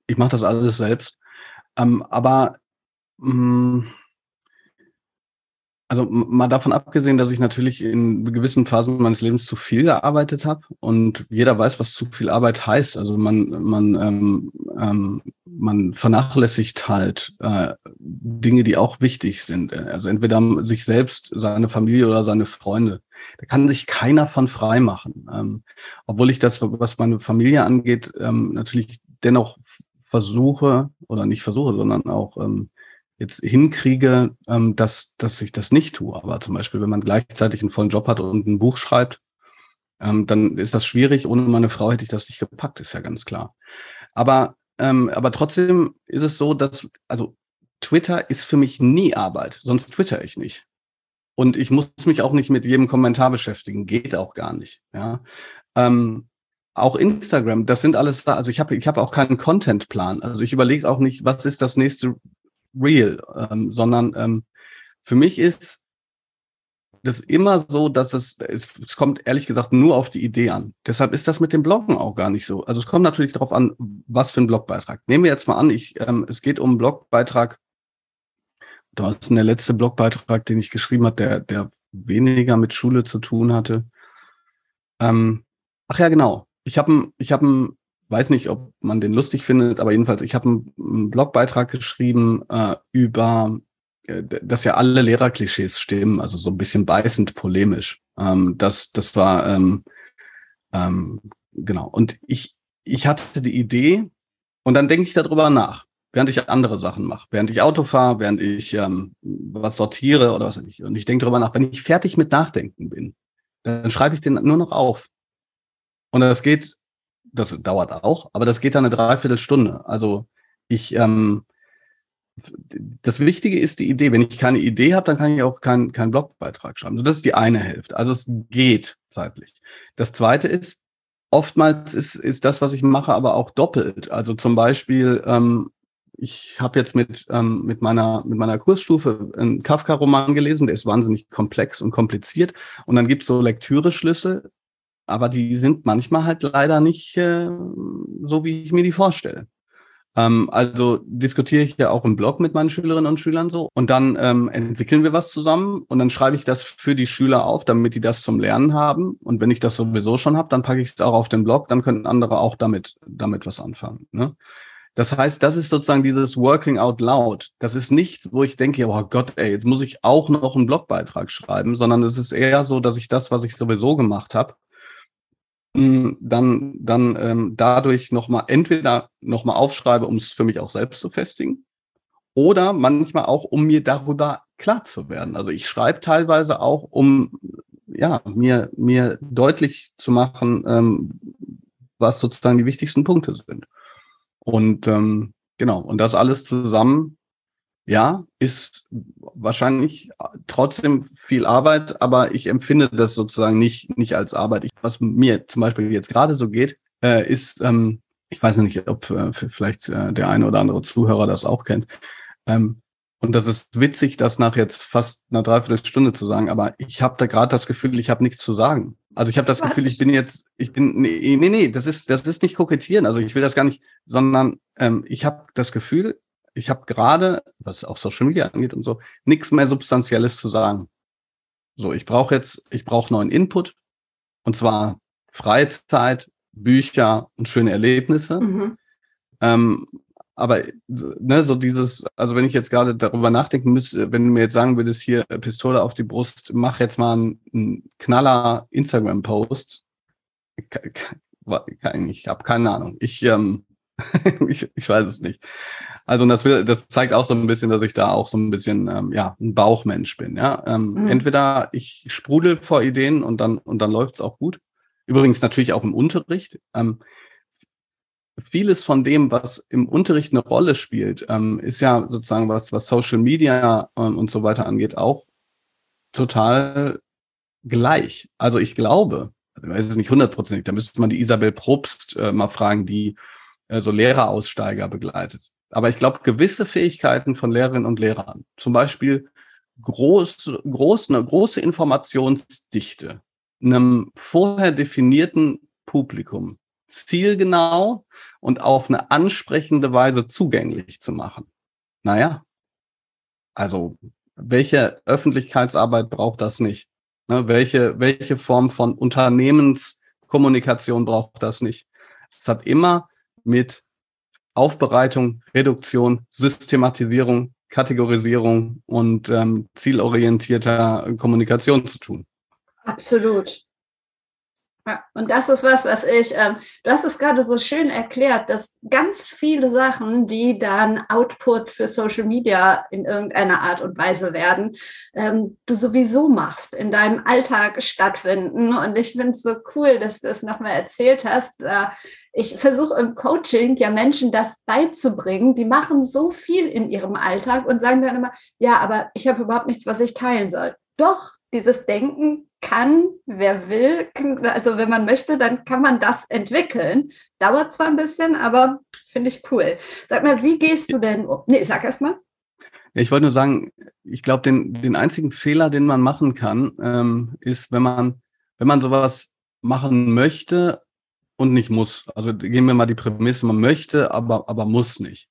Speaker 2: ich mache das alles selbst. Ähm, aber mh, mm, also mal davon abgesehen, dass ich natürlich in gewissen Phasen meines Lebens zu viel gearbeitet habe und jeder weiß, was zu viel Arbeit heißt. Also man, man, ähm, ähm, man vernachlässigt halt äh, Dinge, die auch wichtig sind. Also entweder sich selbst, seine Familie oder seine Freunde. Da kann sich keiner von frei machen. Ähm, obwohl ich das, was meine Familie angeht, ähm, natürlich dennoch versuche oder nicht versuche, sondern auch ähm, jetzt hinkriege, ähm, dass, dass ich das nicht tue. Aber zum Beispiel, wenn man gleichzeitig einen vollen Job hat und ein Buch schreibt, ähm, dann ist das schwierig. Ohne meine Frau hätte ich das nicht gepackt, ist ja ganz klar. Aber, ähm, aber trotzdem ist es so, dass, also Twitter ist für mich nie Arbeit, sonst twitter ich nicht. Und ich muss mich auch nicht mit jedem Kommentar beschäftigen, geht auch gar nicht. Ja. Ähm, auch Instagram, das sind alles da. Also ich habe ich hab auch keinen Contentplan. Also ich überlege auch nicht, was ist das nächste real, ähm, sondern ähm, für mich ist das immer so, dass es, es, es kommt ehrlich gesagt nur auf die Idee an. Deshalb ist das mit dem Bloggen auch gar nicht so. Also es kommt natürlich darauf an, was für ein Blogbeitrag. Nehmen wir jetzt mal an, ich, ähm, es geht um einen Blogbeitrag. Da ist der letzte Blogbeitrag, den ich geschrieben habe, der, der weniger mit Schule zu tun hatte. Ähm, ach ja, genau. Ich habe ich hab ein weiß nicht, ob man den lustig findet, aber jedenfalls, ich habe einen, Blogbeitrag geschrieben äh, über, äh, dass ja alle Lehrerklischees stimmen, also so ein bisschen beißend polemisch. Ähm, das, das war ähm, ähm, genau. Und ich, ich hatte die Idee und dann denke ich darüber nach, während ich andere Sachen mache, während ich Auto fahre, während ich ähm, was sortiere oder was ich. Und ich denke darüber nach, wenn ich fertig mit Nachdenken bin, dann schreibe ich den nur noch auf. Und das geht das dauert auch, aber das geht dann eine Dreiviertelstunde. Also ich ähm, das Wichtige ist die Idee. Wenn ich keine Idee habe, dann kann ich auch keinen keinen Blogbeitrag schreiben. So, das ist die eine Hälfte. Also es geht zeitlich. Das zweite ist, oftmals ist, ist das, was ich mache, aber auch doppelt. Also zum Beispiel, ähm, ich habe jetzt mit, ähm, mit, meiner, mit meiner Kursstufe einen Kafka-Roman gelesen, der ist wahnsinnig komplex und kompliziert. Und dann gibt es so Lektüre-Schlüssel, aber die sind manchmal halt leider nicht äh, so, wie ich mir die vorstelle. Ähm, also diskutiere ich ja auch im Blog mit meinen Schülerinnen und Schülern so. Und dann ähm, entwickeln wir was zusammen und dann schreibe ich das für die Schüler auf, damit die das zum Lernen haben. Und wenn ich das sowieso schon habe, dann packe ich es auch auf den Blog, dann können andere auch damit, damit was anfangen. Ne? Das heißt, das ist sozusagen dieses Working out loud. Das ist nichts, wo ich denke, oh Gott, ey, jetzt muss ich auch noch einen Blogbeitrag schreiben, sondern es ist eher so, dass ich das, was ich sowieso gemacht habe, dann, dann ähm, dadurch nochmal entweder nochmal aufschreibe, um es für mich auch selbst zu festigen, oder manchmal auch, um mir darüber klar zu werden. Also ich schreibe teilweise auch, um ja, mir, mir deutlich zu machen, ähm, was sozusagen die wichtigsten Punkte sind. Und ähm, genau, und das alles zusammen ja, ist wahrscheinlich trotzdem viel Arbeit, aber ich empfinde das sozusagen nicht, nicht als Arbeit. Ich, was mir zum Beispiel jetzt gerade so geht, äh, ist, ähm, ich weiß nicht, ob äh, vielleicht äh, der eine oder andere Zuhörer das auch kennt. Ähm, und das ist witzig, das nach jetzt fast einer Dreiviertelstunde zu sagen, aber ich habe da gerade das Gefühl, ich habe nichts zu sagen. Also ich habe das Was? Gefühl, ich bin jetzt, ich bin, nee, nee, nee, das ist, das ist nicht kokettieren. Also ich will das gar nicht, sondern ähm, ich habe das Gefühl, ich habe gerade, was auch Social Media angeht und so, nichts mehr Substanzielles zu sagen. So, ich brauche jetzt, ich brauche neuen Input und zwar Freizeit, Bücher und schöne Erlebnisse. Mhm. Ähm, aber ne, so dieses, also wenn ich jetzt gerade darüber nachdenken müsste, wenn du mir jetzt sagen würdest, hier Pistole auf die Brust, mach jetzt mal einen, einen Knaller Instagram-Post. Ich habe keine Ahnung. Ich, ähm, ich, ich weiß es nicht. Also das, will, das zeigt auch so ein bisschen, dass ich da auch so ein bisschen ähm, ja ein Bauchmensch bin. Ja, ähm, mhm. entweder ich sprudel vor Ideen und dann und dann läuft's auch gut. Übrigens natürlich auch im Unterricht. Ähm, vieles von dem, was im Unterricht eine Rolle spielt, ähm, ist ja sozusagen was, was Social Media ähm, und so weiter angeht, auch total gleich. Also ich glaube, ich weiß es nicht hundertprozentig, da müsste man die Isabel Probst äh, mal fragen, die äh, so Lehreraussteiger begleitet. Aber ich glaube, gewisse Fähigkeiten von Lehrerinnen und Lehrern, zum Beispiel groß, groß, eine große Informationsdichte, einem vorher definierten Publikum, zielgenau und auf eine ansprechende Weise zugänglich zu machen. Naja, also welche Öffentlichkeitsarbeit braucht das nicht? Ne, welche, welche Form von Unternehmenskommunikation braucht das nicht? Es hat immer mit Aufbereitung, Reduktion, Systematisierung, Kategorisierung und ähm, zielorientierter Kommunikation zu tun.
Speaker 1: Absolut. Ja, und das ist was, was ich, ähm, du hast es gerade so schön erklärt, dass ganz viele Sachen, die dann Output für Social Media in irgendeiner Art und Weise werden, ähm, du sowieso machst, in deinem Alltag stattfinden. Und ich finde es so cool, dass du es nochmal erzählt hast. Äh, ich versuche im Coaching ja Menschen das beizubringen. Die machen so viel in ihrem Alltag und sagen dann immer, ja, aber ich habe überhaupt nichts, was ich teilen soll. Doch, dieses Denken kann, wer will, also wenn man möchte, dann kann man das entwickeln. Dauert zwar ein bisschen, aber finde ich cool. Sag mal, wie gehst du denn um? Nee, sag erst mal.
Speaker 2: Ich wollte nur sagen, ich glaube, den, den einzigen Fehler, den man machen kann, ähm, ist, wenn man, wenn man sowas machen möchte und nicht muss. Also gehen wir mal die Prämisse, man möchte, aber, aber muss nicht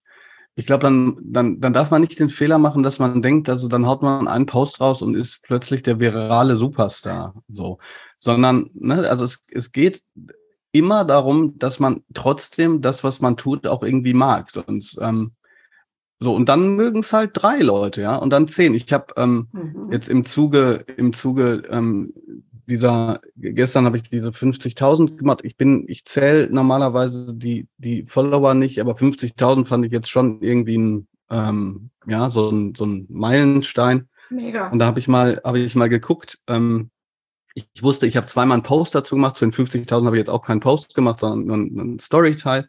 Speaker 2: ich glaube, dann, dann, dann darf man nicht den Fehler machen, dass man denkt, also dann haut man einen Post raus und ist plötzlich der virale Superstar. So. Sondern, ne, also es, es geht immer darum, dass man trotzdem das, was man tut, auch irgendwie mag. Sonst, ähm, so, und dann mögen es halt drei Leute, ja, und dann zehn. Ich habe ähm, mhm. jetzt im Zuge, im Zuge ähm, dieser, gestern habe ich diese 50.000 gemacht. Ich bin, ich zähle normalerweise die, die Follower nicht, aber 50.000 fand ich jetzt schon irgendwie ein, ähm, ja, so ein, so ein Meilenstein. Mega. Und da habe ich mal, habe ich mal geguckt, ähm, ich, ich wusste, ich habe zweimal einen Post dazu gemacht. Zu den 50.000 habe ich jetzt auch keinen Post gemacht, sondern nur einen Storyteil.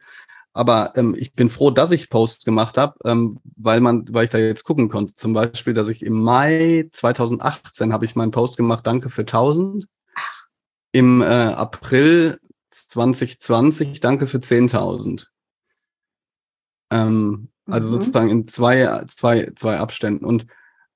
Speaker 2: Aber ähm, ich bin froh, dass ich Posts gemacht habe, ähm, weil man, weil ich da jetzt gucken konnte. Zum Beispiel, dass ich im Mai 2018 habe ich meinen Post gemacht, danke für 1000. Im äh, April 2020, danke für 10.000. Ähm, also mhm. sozusagen in zwei, zwei, zwei Abständen. Und,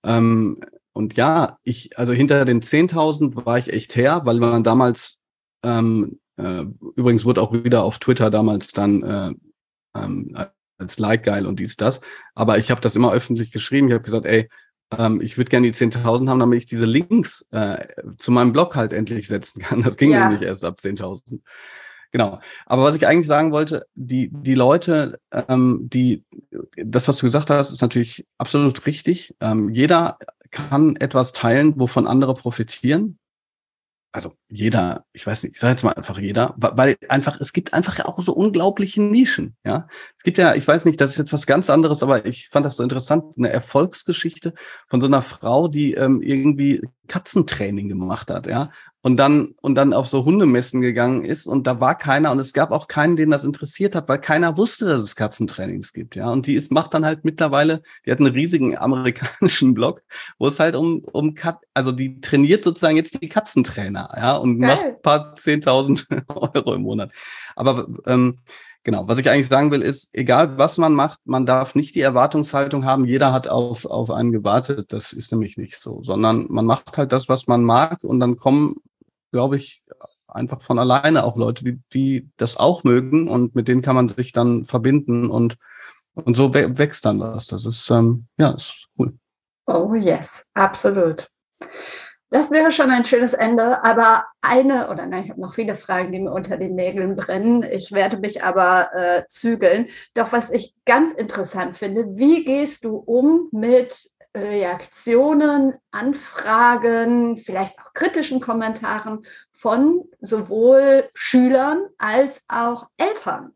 Speaker 2: ähm, und ja, ich, also hinter den 10.000 war ich echt her, weil man damals, ähm, äh, übrigens wurde auch wieder auf Twitter damals dann äh, ähm, als Like geil und dies, das. Aber ich habe das immer öffentlich geschrieben. Ich habe gesagt, ey, ähm, ich würde gerne die 10.000 haben, damit ich diese Links äh, zu meinem Blog halt endlich setzen kann. Das ging ja. nämlich erst ab 10.000. Genau. Aber was ich eigentlich sagen wollte, die, die Leute, ähm, die, das, was du gesagt hast, ist natürlich absolut richtig. Ähm, jeder kann etwas teilen, wovon andere profitieren also jeder, ich weiß nicht, ich sage jetzt mal einfach jeder, weil einfach, es gibt einfach auch so unglaubliche Nischen, ja. Es gibt ja, ich weiß nicht, das ist jetzt was ganz anderes, aber ich fand das so interessant, eine Erfolgsgeschichte von so einer Frau, die ähm, irgendwie Katzentraining gemacht hat, ja und dann und dann auf so Hundemessen gegangen ist und da war keiner und es gab auch keinen, den das interessiert hat, weil keiner wusste, dass es Katzentrainings gibt, ja. Und die ist macht dann halt mittlerweile, die hat einen riesigen amerikanischen Blog, wo es halt um um Kat also die trainiert sozusagen jetzt die Katzentrainer, ja, und Geil. macht paar zehntausend Euro im Monat. Aber ähm, Genau, was ich eigentlich sagen will, ist, egal was man macht, man darf nicht die Erwartungshaltung haben, jeder hat auf, auf einen gewartet. Das ist nämlich nicht so, sondern man macht halt das, was man mag und dann kommen glaube ich, einfach von alleine auch Leute, die, die das auch mögen und mit denen kann man sich dann verbinden und, und so wächst dann was. Das ist, ähm, ja, ist cool.
Speaker 1: Oh yes, absolut. Das wäre schon ein schönes Ende, aber eine, oder nein, ich habe noch viele Fragen, die mir unter den Nägeln brennen. Ich werde mich aber äh, zügeln. Doch was ich ganz interessant finde, wie gehst du um mit Reaktionen, Anfragen, vielleicht auch kritischen Kommentaren von sowohl Schülern als auch Eltern.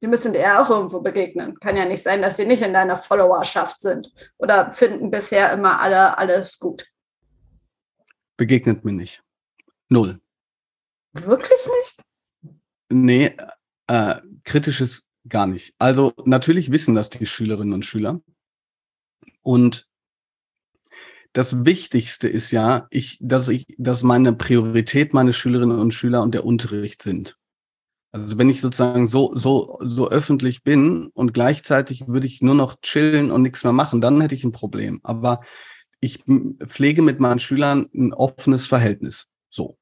Speaker 1: Die müssen dir ja auch irgendwo begegnen. Kann ja nicht sein, dass sie nicht in deiner Followerschaft sind oder finden bisher immer alle alles gut.
Speaker 2: Begegnet mir nicht. Null.
Speaker 1: Wirklich nicht?
Speaker 2: Nee, äh, kritisches gar nicht. Also natürlich wissen das die Schülerinnen und Schüler. Und das Wichtigste ist ja, ich, dass ich, dass meine Priorität meine Schülerinnen und Schüler und der Unterricht sind. Also wenn ich sozusagen so, so, so öffentlich bin und gleichzeitig würde ich nur noch chillen und nichts mehr machen, dann hätte ich ein Problem. Aber ich pflege mit meinen Schülern ein offenes Verhältnis. So.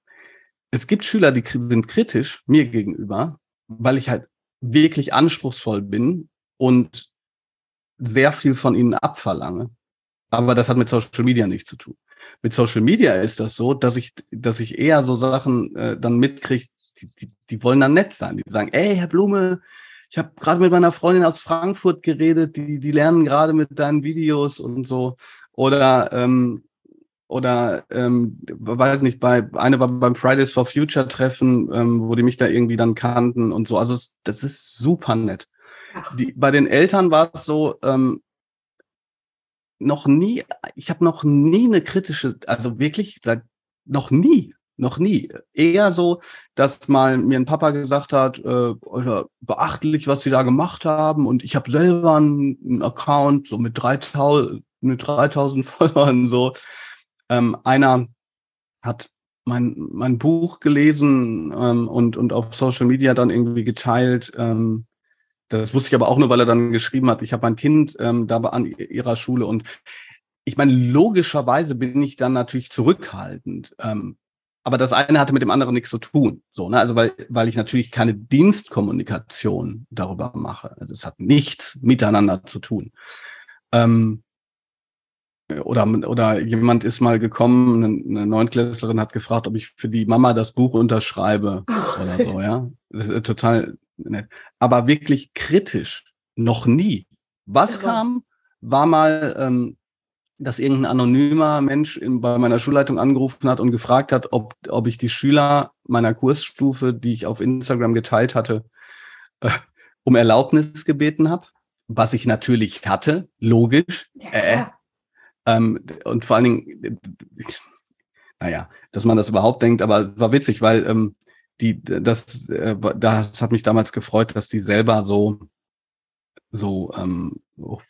Speaker 2: Es gibt Schüler, die sind kritisch mir gegenüber, weil ich halt wirklich anspruchsvoll bin und sehr viel von ihnen abverlange. Aber das hat mit Social Media nichts zu tun. Mit Social Media ist das so, dass ich, dass ich eher so Sachen äh, dann mitkriege, die, die, die wollen dann nett sein. Die sagen, ey, Herr Blume, ich habe gerade mit meiner Freundin aus Frankfurt geredet, die, die lernen gerade mit deinen Videos und so. Oder ähm, oder ähm, weiß nicht, bei eine war beim Fridays for Future Treffen, ähm, wo die mich da irgendwie dann kannten und so. Also das ist super nett. Die, bei den Eltern war es so, ähm, noch nie, ich habe noch nie eine kritische, also wirklich noch nie, noch nie. Eher so, dass mal mir ein Papa gesagt hat, äh, beachtlich, was sie da gemacht haben. Und ich habe selber einen Account so mit 3000, mit 3000 Followern so. Ähm, einer hat mein, mein Buch gelesen ähm, und, und auf Social Media dann irgendwie geteilt. Ähm, das wusste ich aber auch nur, weil er dann geschrieben hat, ich habe mein Kind ähm, da an ihrer Schule und ich meine, logischerweise bin ich dann natürlich zurückhaltend. Ähm, aber das eine hatte mit dem anderen nichts zu tun. So, ne? Also weil, weil ich natürlich keine Dienstkommunikation darüber mache. Also es hat nichts miteinander zu tun. Ähm, oder, oder jemand ist mal gekommen, eine, eine Neuntklässlerin hat gefragt, ob ich für die Mama das Buch unterschreibe oh, oder so, ja. Das ist total nett. Aber wirklich kritisch, noch nie. Was ja. kam, war mal, ähm, dass irgendein anonymer Mensch in, bei meiner Schulleitung angerufen hat und gefragt hat, ob, ob ich die Schüler meiner Kursstufe, die ich auf Instagram geteilt hatte, äh, um Erlaubnis gebeten habe. Was ich natürlich hatte, logisch. Ja. Äh, ähm, und vor allen Dingen, naja, dass man das überhaupt denkt, aber war witzig, weil ähm, die, das, äh, das hat mich damals gefreut, dass die selber so, so ähm,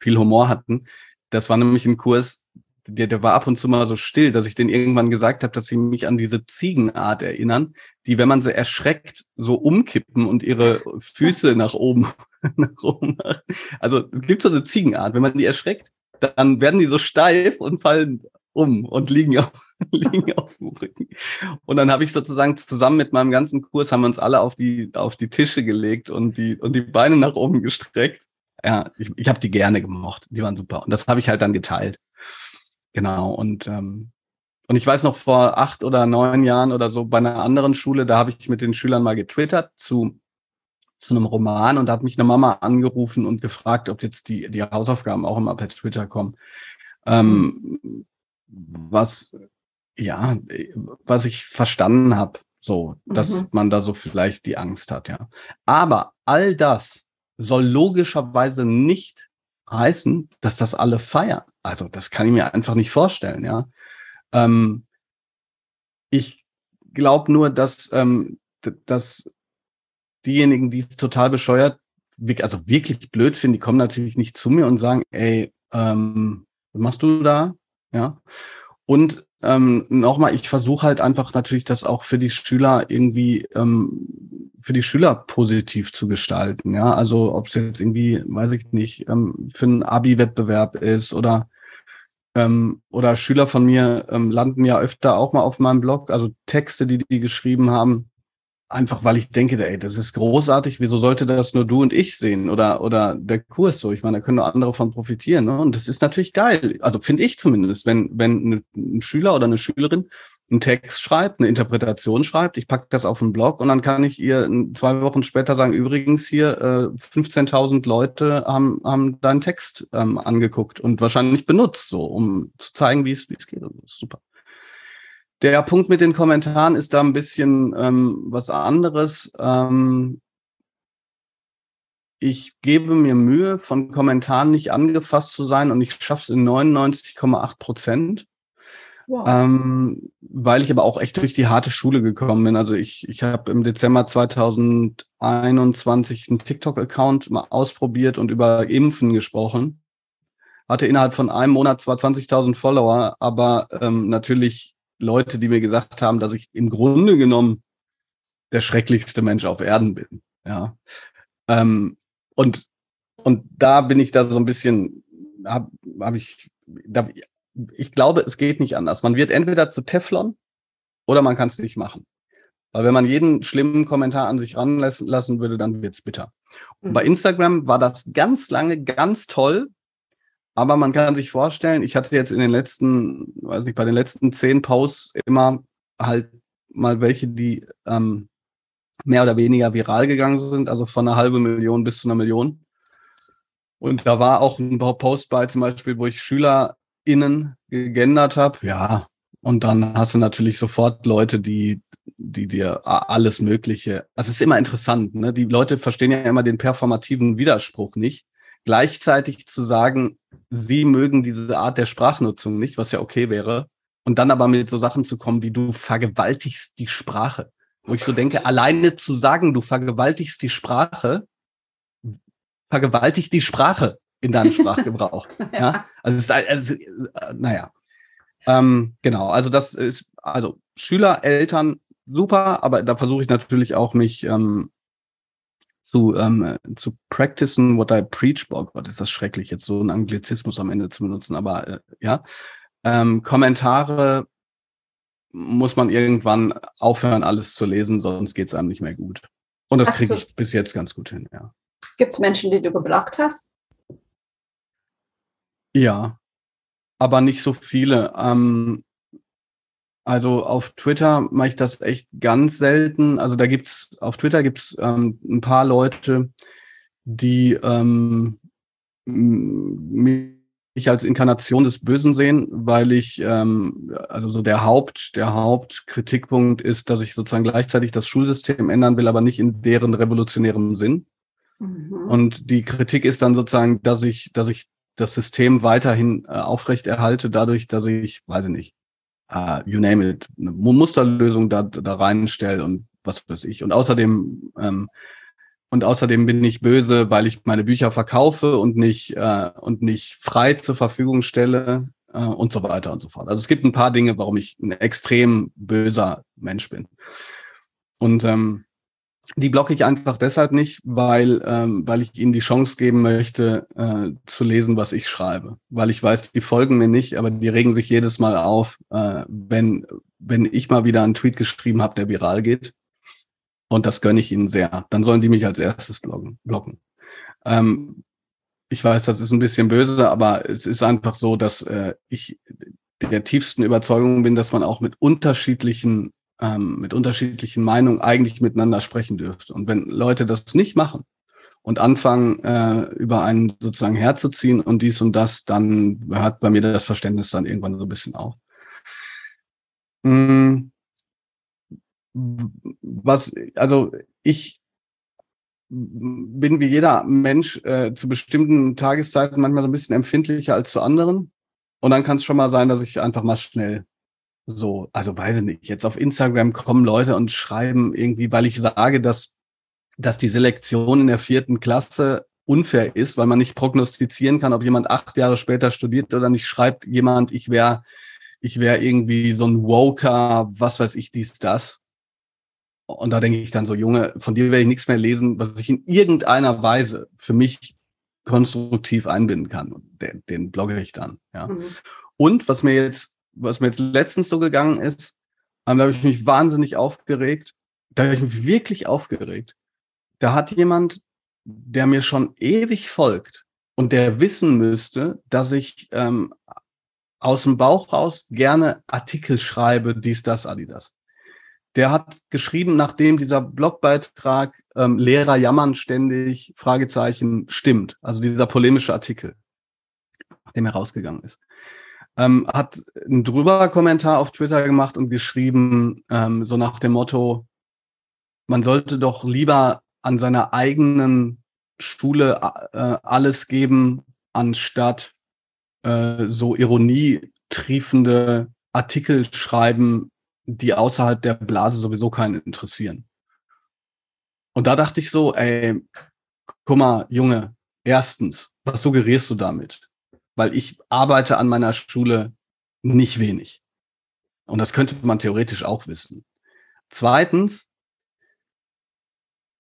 Speaker 2: viel Humor hatten. Das war nämlich ein Kurs, der, der war ab und zu mal so still, dass ich den irgendwann gesagt habe, dass sie mich an diese Ziegenart erinnern, die, wenn man sie erschreckt, so umkippen und ihre Füße nach oben, nach oben machen. Also es gibt so eine Ziegenart, wenn man die erschreckt, dann werden die so steif und fallen um und liegen auf, liegen auf dem Rücken. Und dann habe ich sozusagen zusammen mit meinem ganzen Kurs haben wir uns alle auf die, auf die Tische gelegt und die, und die Beine nach oben gestreckt. Ja, ich, ich habe die gerne gemocht. Die waren super. Und das habe ich halt dann geteilt. Genau. Und, ähm, und ich weiß noch vor acht oder neun Jahren oder so bei einer anderen Schule, da habe ich mit den Schülern mal getwittert zu, zu einem Roman und da hat mich eine Mama angerufen und gefragt, ob jetzt die, die Hausaufgaben auch immer per Twitter kommen. Ähm, was, ja, was ich verstanden habe, so, dass mhm. man da so vielleicht die Angst hat, ja. Aber all das soll logischerweise nicht heißen, dass das alle feiern. Also das kann ich mir einfach nicht vorstellen, ja. Ähm, ich glaube nur, dass, ähm, dass diejenigen, die es total bescheuert, also wirklich blöd finden, die kommen natürlich nicht zu mir und sagen, ey, ähm, was machst du da? Ja. Und ähm, nochmal, ich versuche halt einfach natürlich das auch für die Schüler irgendwie, ähm, für die Schüler positiv zu gestalten. Ja, also ob es jetzt irgendwie, weiß ich nicht, ähm, für einen Abi-Wettbewerb ist oder ähm, oder Schüler von mir ähm, landen ja öfter auch mal auf meinem Blog, also Texte, die die geschrieben haben, einfach weil ich denke, ey, das ist großartig, wieso sollte das nur du und ich sehen oder oder der Kurs so? Ich meine, da können nur andere von profitieren. Ne? Und das ist natürlich geil. Also finde ich zumindest, wenn wenn ein Schüler oder eine Schülerin einen Text schreibt, eine Interpretation schreibt, ich packe das auf einen Blog und dann kann ich ihr zwei Wochen später sagen, übrigens hier, äh, 15.000 Leute haben, haben deinen Text ähm, angeguckt und wahrscheinlich benutzt, so, um zu zeigen, wie es wie es geht. Das ist super. Der Punkt mit den Kommentaren ist da ein bisschen ähm, was anderes. Ähm, ich gebe mir Mühe, von Kommentaren nicht angefasst zu sein und ich schaffe es in 99,8 Prozent. Wow. Ähm, weil ich aber auch echt durch die harte Schule gekommen bin. Also ich, ich habe im Dezember 2021 einen TikTok-Account mal ausprobiert und über Impfen gesprochen. Hatte innerhalb von einem Monat zwar 20.000 Follower, aber ähm, natürlich Leute, die mir gesagt haben, dass ich im Grunde genommen der schrecklichste Mensch auf Erden bin. Ja. Ähm, und, und da bin ich da so ein bisschen, habe hab ich, da, ich glaube, es geht nicht anders. Man wird entweder zu Teflon oder man kann es nicht machen. Weil wenn man jeden schlimmen Kommentar an sich ranlassen lassen würde, dann wird's bitter. Und bei mhm. Instagram war das ganz lange ganz toll, aber man kann sich vorstellen, ich hatte jetzt in den letzten, weiß nicht, bei den letzten zehn Posts immer halt mal welche, die ähm, mehr oder weniger viral gegangen sind, also von einer halben Million bis zu einer Million. Und da war auch ein Post bei zum Beispiel, wo ich SchülerInnen gegendert habe. Ja, und dann hast du natürlich sofort Leute, die, die dir alles Mögliche. Also es ist immer interessant, ne? Die Leute verstehen ja immer den performativen Widerspruch nicht gleichzeitig zu sagen, sie mögen diese Art der Sprachnutzung nicht, was ja okay wäre, und dann aber mit so Sachen zu kommen, wie du vergewaltigst die Sprache. Wo ich so denke, alleine zu sagen, du vergewaltigst die Sprache, vergewaltigt die Sprache in deinem Sprachgebrauch. ja. Also, es ist, also äh, naja. Ähm, genau, also das ist, also Schüler, Eltern, super, aber da versuche ich natürlich auch mich ähm, zu, ähm, zu practicen what I preach. Boah Gott, ist das schrecklich, jetzt so einen Anglizismus am Ende zu benutzen, aber äh, ja. Ähm, Kommentare muss man irgendwann aufhören, alles zu lesen, sonst geht es einem nicht mehr gut. Und das kriege ich bis jetzt ganz gut hin, ja.
Speaker 1: Gibt es Menschen, die du geblockt hast?
Speaker 2: Ja, aber nicht so viele. Ähm, also auf Twitter mache ich das echt ganz selten. Also da gibt's auf Twitter gibt's ähm, ein paar Leute, die ähm, mich als Inkarnation des Bösen sehen, weil ich ähm, also so der Haupt der Hauptkritikpunkt ist, dass ich sozusagen gleichzeitig das Schulsystem ändern will, aber nicht in deren revolutionärem Sinn. Mhm. Und die Kritik ist dann sozusagen, dass ich dass ich das System weiterhin äh, aufrechterhalte, dadurch, dass ich, weiß ich nicht, uh, you name it, eine Musterlösung da, da reinstelle und was weiß ich. Und außerdem, ähm, und außerdem bin ich böse, weil ich meine Bücher verkaufe und nicht, äh, und nicht frei zur Verfügung stelle äh, und so weiter und so fort. Also es gibt ein paar Dinge, warum ich ein extrem böser Mensch bin. Und ähm, die blocke ich einfach deshalb nicht, weil, ähm, weil ich ihnen die Chance geben möchte, äh, zu lesen, was ich schreibe. Weil ich weiß, die folgen mir nicht, aber die regen sich jedes Mal auf, äh, wenn, wenn ich mal wieder einen Tweet geschrieben habe, der viral geht. Und das gönne ich ihnen sehr. Dann sollen die mich als erstes bloggen, blocken. Ähm, ich weiß, das ist ein bisschen böse, aber es ist einfach so, dass äh, ich der tiefsten Überzeugung bin, dass man auch mit unterschiedlichen ähm, mit unterschiedlichen Meinungen eigentlich miteinander sprechen dürfte. Und wenn Leute das nicht machen und anfangen, äh, über einen sozusagen herzuziehen und dies und das, dann hört bei mir das Verständnis dann irgendwann so ein bisschen auf. Hm. Was, also ich bin wie jeder Mensch äh, zu bestimmten Tageszeiten manchmal so ein bisschen empfindlicher als zu anderen. Und dann kann es schon mal sein, dass ich einfach mal schnell so, also weiß ich nicht, jetzt auf Instagram kommen Leute und schreiben irgendwie, weil ich sage, dass, dass die Selektion in der vierten Klasse unfair ist, weil man nicht prognostizieren kann, ob jemand acht Jahre später studiert oder nicht, schreibt jemand, ich wäre ich wäre irgendwie so ein Woker, was weiß ich, dies, das. Und da denke ich dann so, Junge, von dir werde ich nichts mehr lesen, was ich in irgendeiner Weise für mich konstruktiv einbinden kann. Den, den blogge ich dann. Ja. Mhm. Und was mir jetzt was mir jetzt letztens so gegangen ist, ähm, da habe ich mich wahnsinnig aufgeregt. Da habe ich mich wirklich aufgeregt. Da hat jemand, der mir schon ewig folgt und der wissen müsste, dass ich ähm, aus dem Bauch raus gerne Artikel schreibe, dies, das, Adidas. Der hat geschrieben, nachdem dieser Blogbeitrag ähm, Lehrer jammern ständig, Fragezeichen, stimmt. Also dieser polemische Artikel, nachdem er rausgegangen ist ähm, hat einen drüber Kommentar auf Twitter gemacht und geschrieben, ähm, so nach dem Motto, man sollte doch lieber an seiner eigenen Schule äh, alles geben, anstatt äh, so ironietriefende Artikel schreiben, die außerhalb der Blase sowieso keinen interessieren. Und da dachte ich so, ey, guck mal, Junge, erstens, was suggerierst du damit? Weil ich arbeite an meiner Schule nicht wenig. Und das könnte man theoretisch auch wissen. Zweitens,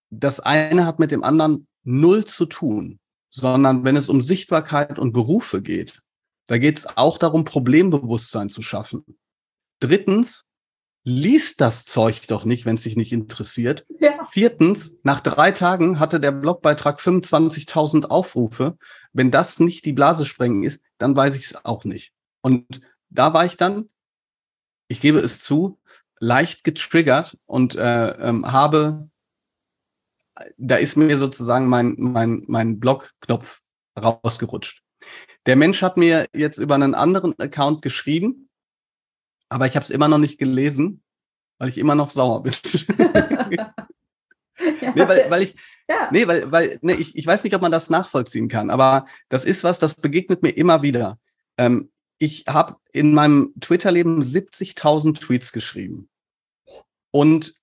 Speaker 2: das eine hat mit dem anderen null zu tun, sondern wenn es um Sichtbarkeit und Berufe geht, da geht es auch darum, Problembewusstsein zu schaffen. Drittens, liest das Zeug doch nicht, wenn es dich nicht interessiert. Ja. Viertens, nach drei Tagen hatte der Blogbeitrag 25.000 Aufrufe. Wenn das nicht die Blase sprengen ist, dann weiß ich es auch nicht. Und da war ich dann, ich gebe es zu, leicht getriggert und äh, ähm, habe, da ist mir sozusagen mein, mein, mein Blog-Knopf rausgerutscht. Der Mensch hat mir jetzt über einen anderen Account geschrieben, aber ich habe es immer noch nicht gelesen, weil ich immer noch sauer bin. ja, nee, weil, weil ich, ja. nee, weil, weil nee, ich, ich weiß nicht, ob man das nachvollziehen kann, aber das ist was, das begegnet mir immer wieder. Ähm, ich habe in meinem Twitter-Leben 70.000 Tweets geschrieben. Und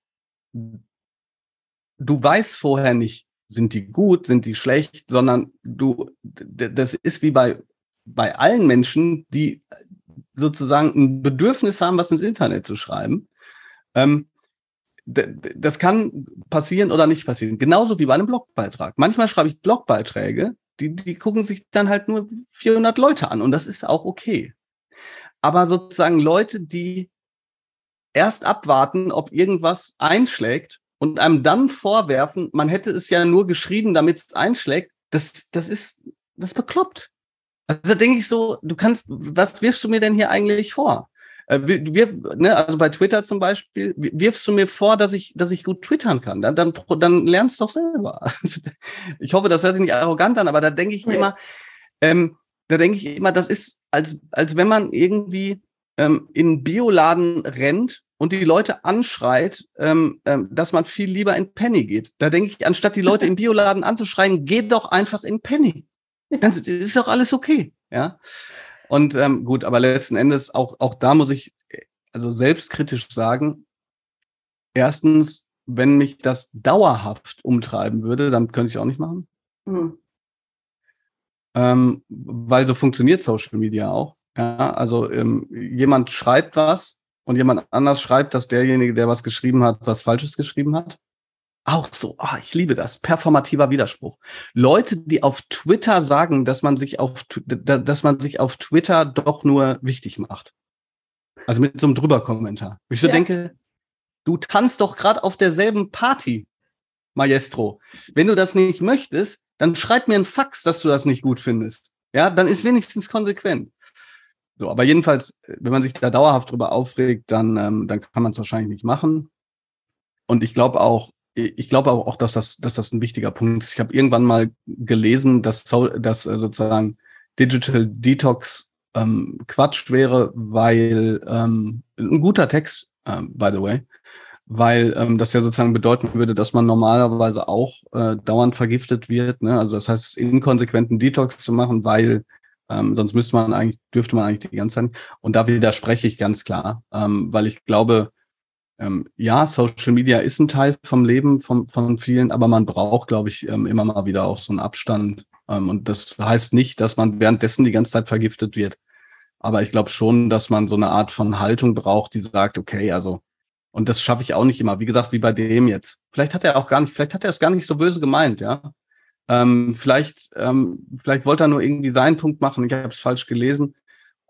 Speaker 2: du weißt vorher nicht, sind die gut, sind die schlecht, sondern du, das ist wie bei, bei allen Menschen, die sozusagen ein Bedürfnis haben, was ins Internet zu schreiben. Ähm, das kann passieren oder nicht passieren. Genauso wie bei einem Blogbeitrag. Manchmal schreibe ich Blogbeiträge, die, die gucken sich dann halt nur 400 Leute an und das ist auch okay. Aber sozusagen Leute, die erst abwarten, ob irgendwas einschlägt und einem dann vorwerfen, man hätte es ja nur geschrieben, damit es einschlägt, das, das ist, das bekloppt. Also denke ich so, du kannst, was wirfst du mir denn hier eigentlich vor? Äh, wir, ne, also bei Twitter zum Beispiel, wirfst du mir vor, dass ich, dass ich gut twittern kann. Dann, dann, dann lernst du doch selber. ich hoffe, das hört sich nicht arrogant an, aber da denke ich nee. immer, ähm, da denke ich immer, das ist, als, als wenn man irgendwie ähm, in einen Bioladen rennt und die Leute anschreit, ähm, ähm, dass man viel lieber in Penny geht. Da denke ich, anstatt die Leute im Bioladen anzuschreien, geh doch einfach in Penny. Dann ist doch alles okay. Ja. Und ähm, gut, aber letzten Endes, auch, auch da muss ich also selbstkritisch sagen, erstens wenn mich das dauerhaft umtreiben würde, dann könnte ich es auch nicht machen. Mhm. Ähm, weil so funktioniert Social Media auch. Ja, also ähm, jemand schreibt was und jemand anders schreibt, dass derjenige, der was geschrieben hat, was Falsches geschrieben hat. Auch so, oh, ich liebe das. Performativer Widerspruch. Leute, die auf Twitter sagen, dass man sich auf, dass man sich auf Twitter doch nur wichtig macht. Also mit so einem Drüber-Kommentar. Ich so ja. denke, du tanzt doch gerade auf derselben Party, Maestro. Wenn du das nicht möchtest, dann schreib mir ein Fax, dass du das nicht gut findest. Ja, dann ist wenigstens konsequent. So, aber jedenfalls, wenn man sich da dauerhaft drüber aufregt, dann, ähm, dann kann man es wahrscheinlich nicht machen. Und ich glaube auch, ich glaube auch, dass das, dass das ein wichtiger Punkt ist. Ich habe irgendwann mal gelesen, dass, dass äh, sozusagen Digital Detox ähm, Quatsch wäre, weil ähm, ein guter Text, ähm, by the way, weil ähm, das ja sozusagen bedeuten würde, dass man normalerweise auch äh, dauernd vergiftet wird. Ne? Also das heißt, inkonsequenten Detox zu machen, weil ähm, sonst müsste man eigentlich, dürfte man eigentlich die ganze Zeit. Und da widerspreche ich ganz klar, ähm, weil ich glaube, ähm, ja, Social Media ist ein Teil vom Leben von, von vielen, aber man braucht, glaube ich, ähm, immer mal wieder auch so einen Abstand. Ähm, und das heißt nicht, dass man währenddessen die ganze Zeit vergiftet wird. Aber ich glaube schon, dass man so eine Art von Haltung braucht, die sagt, okay, also, und das schaffe ich auch nicht immer. Wie gesagt, wie bei dem jetzt. Vielleicht hat er auch gar nicht, vielleicht hat er es gar nicht so böse gemeint, ja. Ähm, vielleicht, ähm, vielleicht wollte er nur irgendwie seinen Punkt machen. Ich habe es falsch gelesen.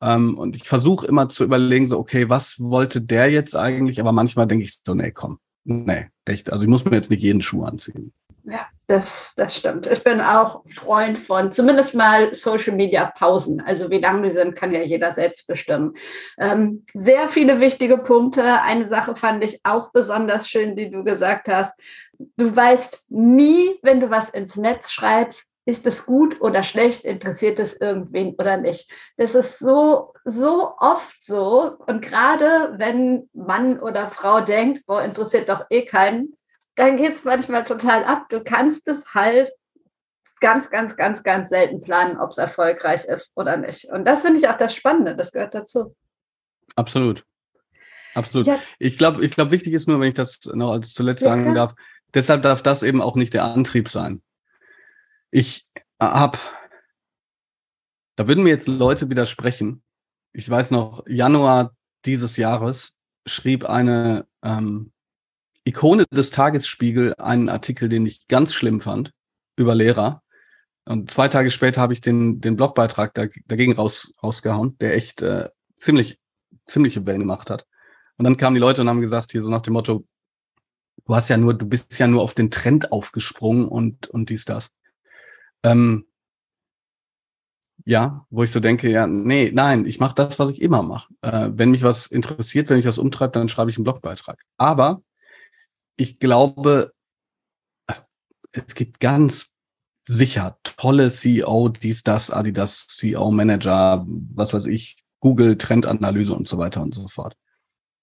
Speaker 2: Ähm, und ich versuche immer zu überlegen, so, okay, was wollte der jetzt eigentlich? Aber manchmal denke ich so, nee, komm, nee, echt. Also ich muss mir jetzt nicht jeden Schuh anziehen.
Speaker 1: Ja, das, das stimmt. Ich bin auch Freund von zumindest mal Social Media Pausen. Also wie lang die sind, kann ja jeder selbst bestimmen. Ähm, sehr viele wichtige Punkte. Eine Sache fand ich auch besonders schön, die du gesagt hast. Du weißt nie, wenn du was ins Netz schreibst, ist es gut oder schlecht, interessiert es irgendwen oder nicht. Das ist so, so oft so. Und gerade wenn Mann oder Frau denkt, boah, interessiert doch eh keinen, dann geht es manchmal total ab. Du kannst es halt ganz, ganz, ganz, ganz selten planen, ob es erfolgreich ist oder nicht. Und das finde ich auch das Spannende, das gehört dazu.
Speaker 2: Absolut. Absolut. Ja. Ich glaube, ich glaube, wichtig ist nur, wenn ich das noch als zuletzt ja, sagen darf, deshalb darf das eben auch nicht der Antrieb sein. Ich habe, da würden mir jetzt Leute widersprechen. Ich weiß noch, Januar dieses Jahres schrieb eine ähm, Ikone des Tagesspiegel einen Artikel, den ich ganz schlimm fand, über Lehrer. Und zwei Tage später habe ich den, den Blogbeitrag dagegen raus, rausgehauen, der echt äh, ziemlich, ziemliche Wellen gemacht hat. Und dann kamen die Leute und haben gesagt, hier so nach dem Motto, du hast ja nur, du bist ja nur auf den Trend aufgesprungen und, und dies, das. Ähm, ja, wo ich so denke, ja, nee, nein, ich mache das, was ich immer mache. Äh, wenn mich was interessiert, wenn mich was umtreibt, dann schreibe ich einen Blogbeitrag. Aber ich glaube, es gibt ganz sicher tolle CEO, dies, das, Adidas, CEO, Manager, was weiß ich, Google, Trendanalyse und so weiter und so fort.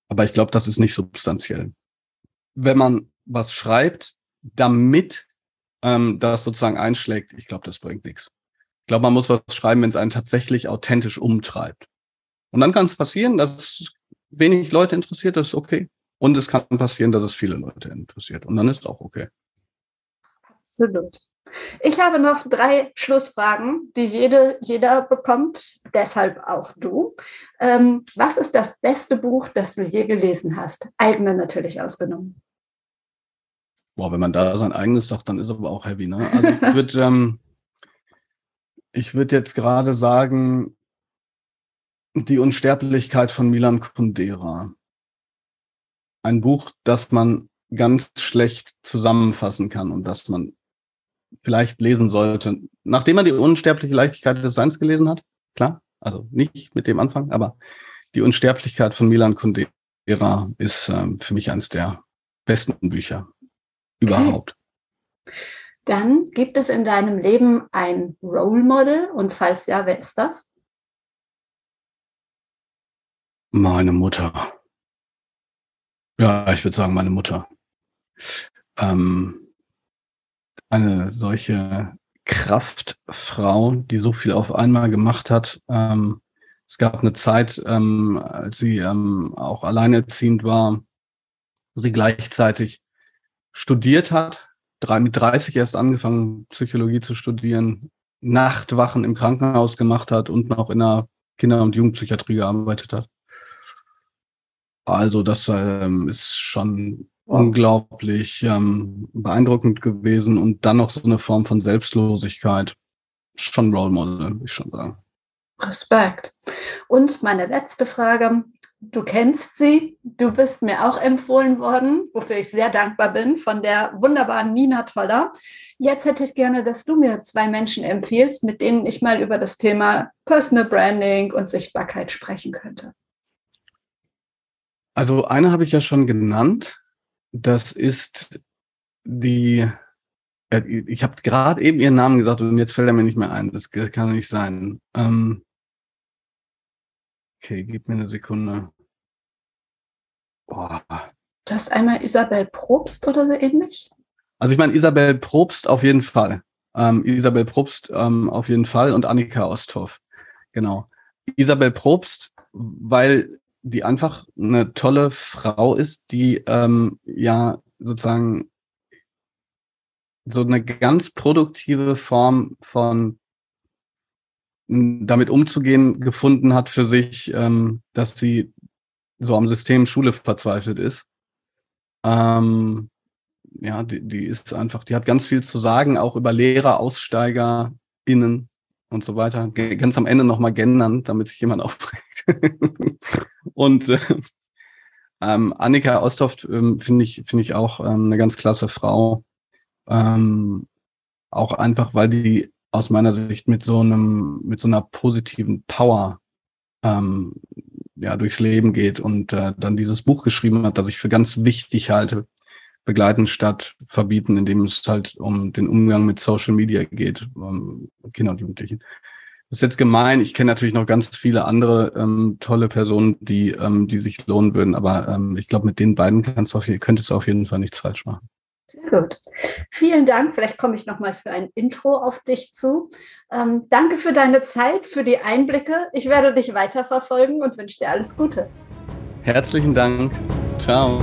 Speaker 2: Aber ich glaube, das ist nicht substanziell. Wenn man was schreibt, damit ähm, das sozusagen einschlägt, ich glaube, das bringt nichts. Ich glaube, man muss was schreiben, wenn es einen tatsächlich authentisch umtreibt. Und dann kann es passieren, dass wenig Leute interessiert, das ist okay. Und es kann passieren, dass es viele Leute interessiert. Und dann ist es auch okay.
Speaker 1: Absolut. Ich habe noch drei Schlussfragen, die jede, jeder bekommt, deshalb auch du. Ähm, was ist das beste Buch, das du je gelesen hast? Eigene natürlich ausgenommen.
Speaker 2: Boah, wenn man da sein eigenes sagt, dann ist aber auch heavy, ne? Also ich würde ähm, ich würde jetzt gerade sagen, die Unsterblichkeit von Milan Kundera. Ein Buch, das man ganz schlecht zusammenfassen kann und das man vielleicht lesen sollte, nachdem man die unsterbliche Leichtigkeit des Seins gelesen hat. Klar, also nicht mit dem Anfang, aber die Unsterblichkeit von Milan Kundera ist ähm, für mich eines der besten Bücher überhaupt.
Speaker 1: Dann gibt es in deinem Leben ein Role Model und falls ja, wer ist das?
Speaker 2: Meine Mutter. Ja, ich würde sagen, meine Mutter. Ähm, eine solche Kraftfrau, die so viel auf einmal gemacht hat. Ähm, es gab eine Zeit, ähm, als sie ähm, auch alleinerziehend war, wo sie gleichzeitig studiert hat, drei, mit 30 erst angefangen, Psychologie zu studieren, Nachtwachen im Krankenhaus gemacht hat und noch in der Kinder- und Jugendpsychiatrie gearbeitet hat. Also das ähm, ist schon wow. unglaublich ähm, beeindruckend gewesen und dann noch so eine Form von Selbstlosigkeit. Schon Role Model, würde ich schon sagen.
Speaker 3: Respekt. Und meine letzte Frage. Du kennst sie, du bist mir auch empfohlen worden, wofür ich sehr dankbar bin, von der wunderbaren Nina Toller. Jetzt hätte ich gerne, dass du mir zwei Menschen empfiehlst, mit denen ich mal über das Thema Personal Branding und Sichtbarkeit sprechen könnte.
Speaker 2: Also eine habe ich ja schon genannt. Das ist die, äh, ich habe gerade eben ihren Namen gesagt und jetzt fällt er mir nicht mehr ein. Das, kann nicht sein. Ähm, okay, gib mir eine Sekunde.
Speaker 3: Boah. Du hast einmal Isabel Probst oder so ähnlich?
Speaker 2: Also ich meine Isabel Probst auf jeden Fall. Ähm, Isabel Probst ähm, auf jeden Fall und Annika Osthoff. Genau. Isabel Probst, weil die einfach eine tolle Frau ist, die ähm, ja sozusagen so eine ganz produktive Form von damit umzugehen gefunden hat für sich, ähm, dass sie so am System Schule verzweifelt ist. Ähm, ja, die, die ist einfach, die hat ganz viel zu sagen, auch über Lehrer, Aussteiger, Innen und so weiter. Ganz am Ende nochmal gendern, damit sich jemand aufregt. und äh, ähm, Annika Osthoff ähm, finde ich, finde ich auch ähm, eine ganz klasse Frau. Ähm, auch einfach, weil die aus meiner Sicht mit so einem, mit so einer positiven Power ähm, ja, durchs Leben geht und äh, dann dieses Buch geschrieben hat, das ich für ganz wichtig halte, begleiten statt verbieten, indem es halt um den Umgang mit Social Media geht, um Kinder und Jugendlichen. Das ist jetzt gemein. Ich kenne natürlich noch ganz viele andere ähm, tolle Personen, die, ähm, die sich lohnen würden, aber ähm, ich glaube, mit den beiden kannst du auf, könntest du auf jeden Fall nichts falsch machen.
Speaker 3: Sehr gut. Vielen Dank. Vielleicht komme ich nochmal für ein Intro auf dich zu. Ähm, danke für deine Zeit, für die Einblicke. Ich werde dich weiterverfolgen und wünsche dir alles Gute.
Speaker 2: Herzlichen Dank. Ciao.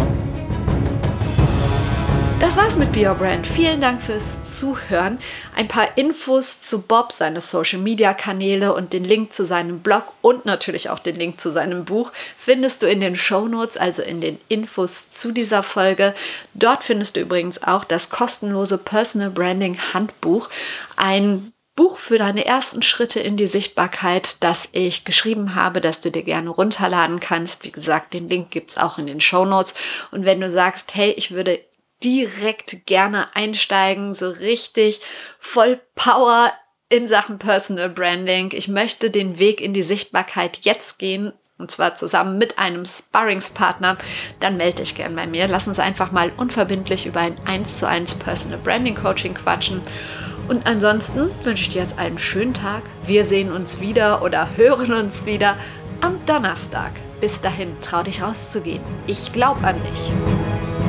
Speaker 1: Das war's mit Be Your Brand. Vielen Dank fürs Zuhören. Ein paar Infos zu Bob, seine Social Media Kanäle und den Link zu seinem Blog und natürlich auch den Link zu seinem Buch findest du in den Show Notes, also in den Infos zu dieser Folge. Dort findest du übrigens auch das kostenlose Personal Branding Handbuch. Ein Buch für deine ersten Schritte in die Sichtbarkeit, das ich geschrieben habe, das du dir gerne runterladen kannst. Wie gesagt, den Link gibt es auch in den Show Notes. Und wenn du sagst, hey, ich würde direkt gerne einsteigen, so richtig voll Power in Sachen Personal Branding. Ich möchte den Weg in die Sichtbarkeit jetzt gehen und zwar zusammen mit einem Sparringspartner, dann melde dich gern bei mir. Lass uns einfach mal unverbindlich über ein 1 zu 1 Personal Branding Coaching quatschen. Und ansonsten wünsche ich dir jetzt einen schönen Tag. Wir sehen uns wieder oder hören uns wieder am Donnerstag. Bis dahin, trau dich rauszugehen. Ich glaube an dich.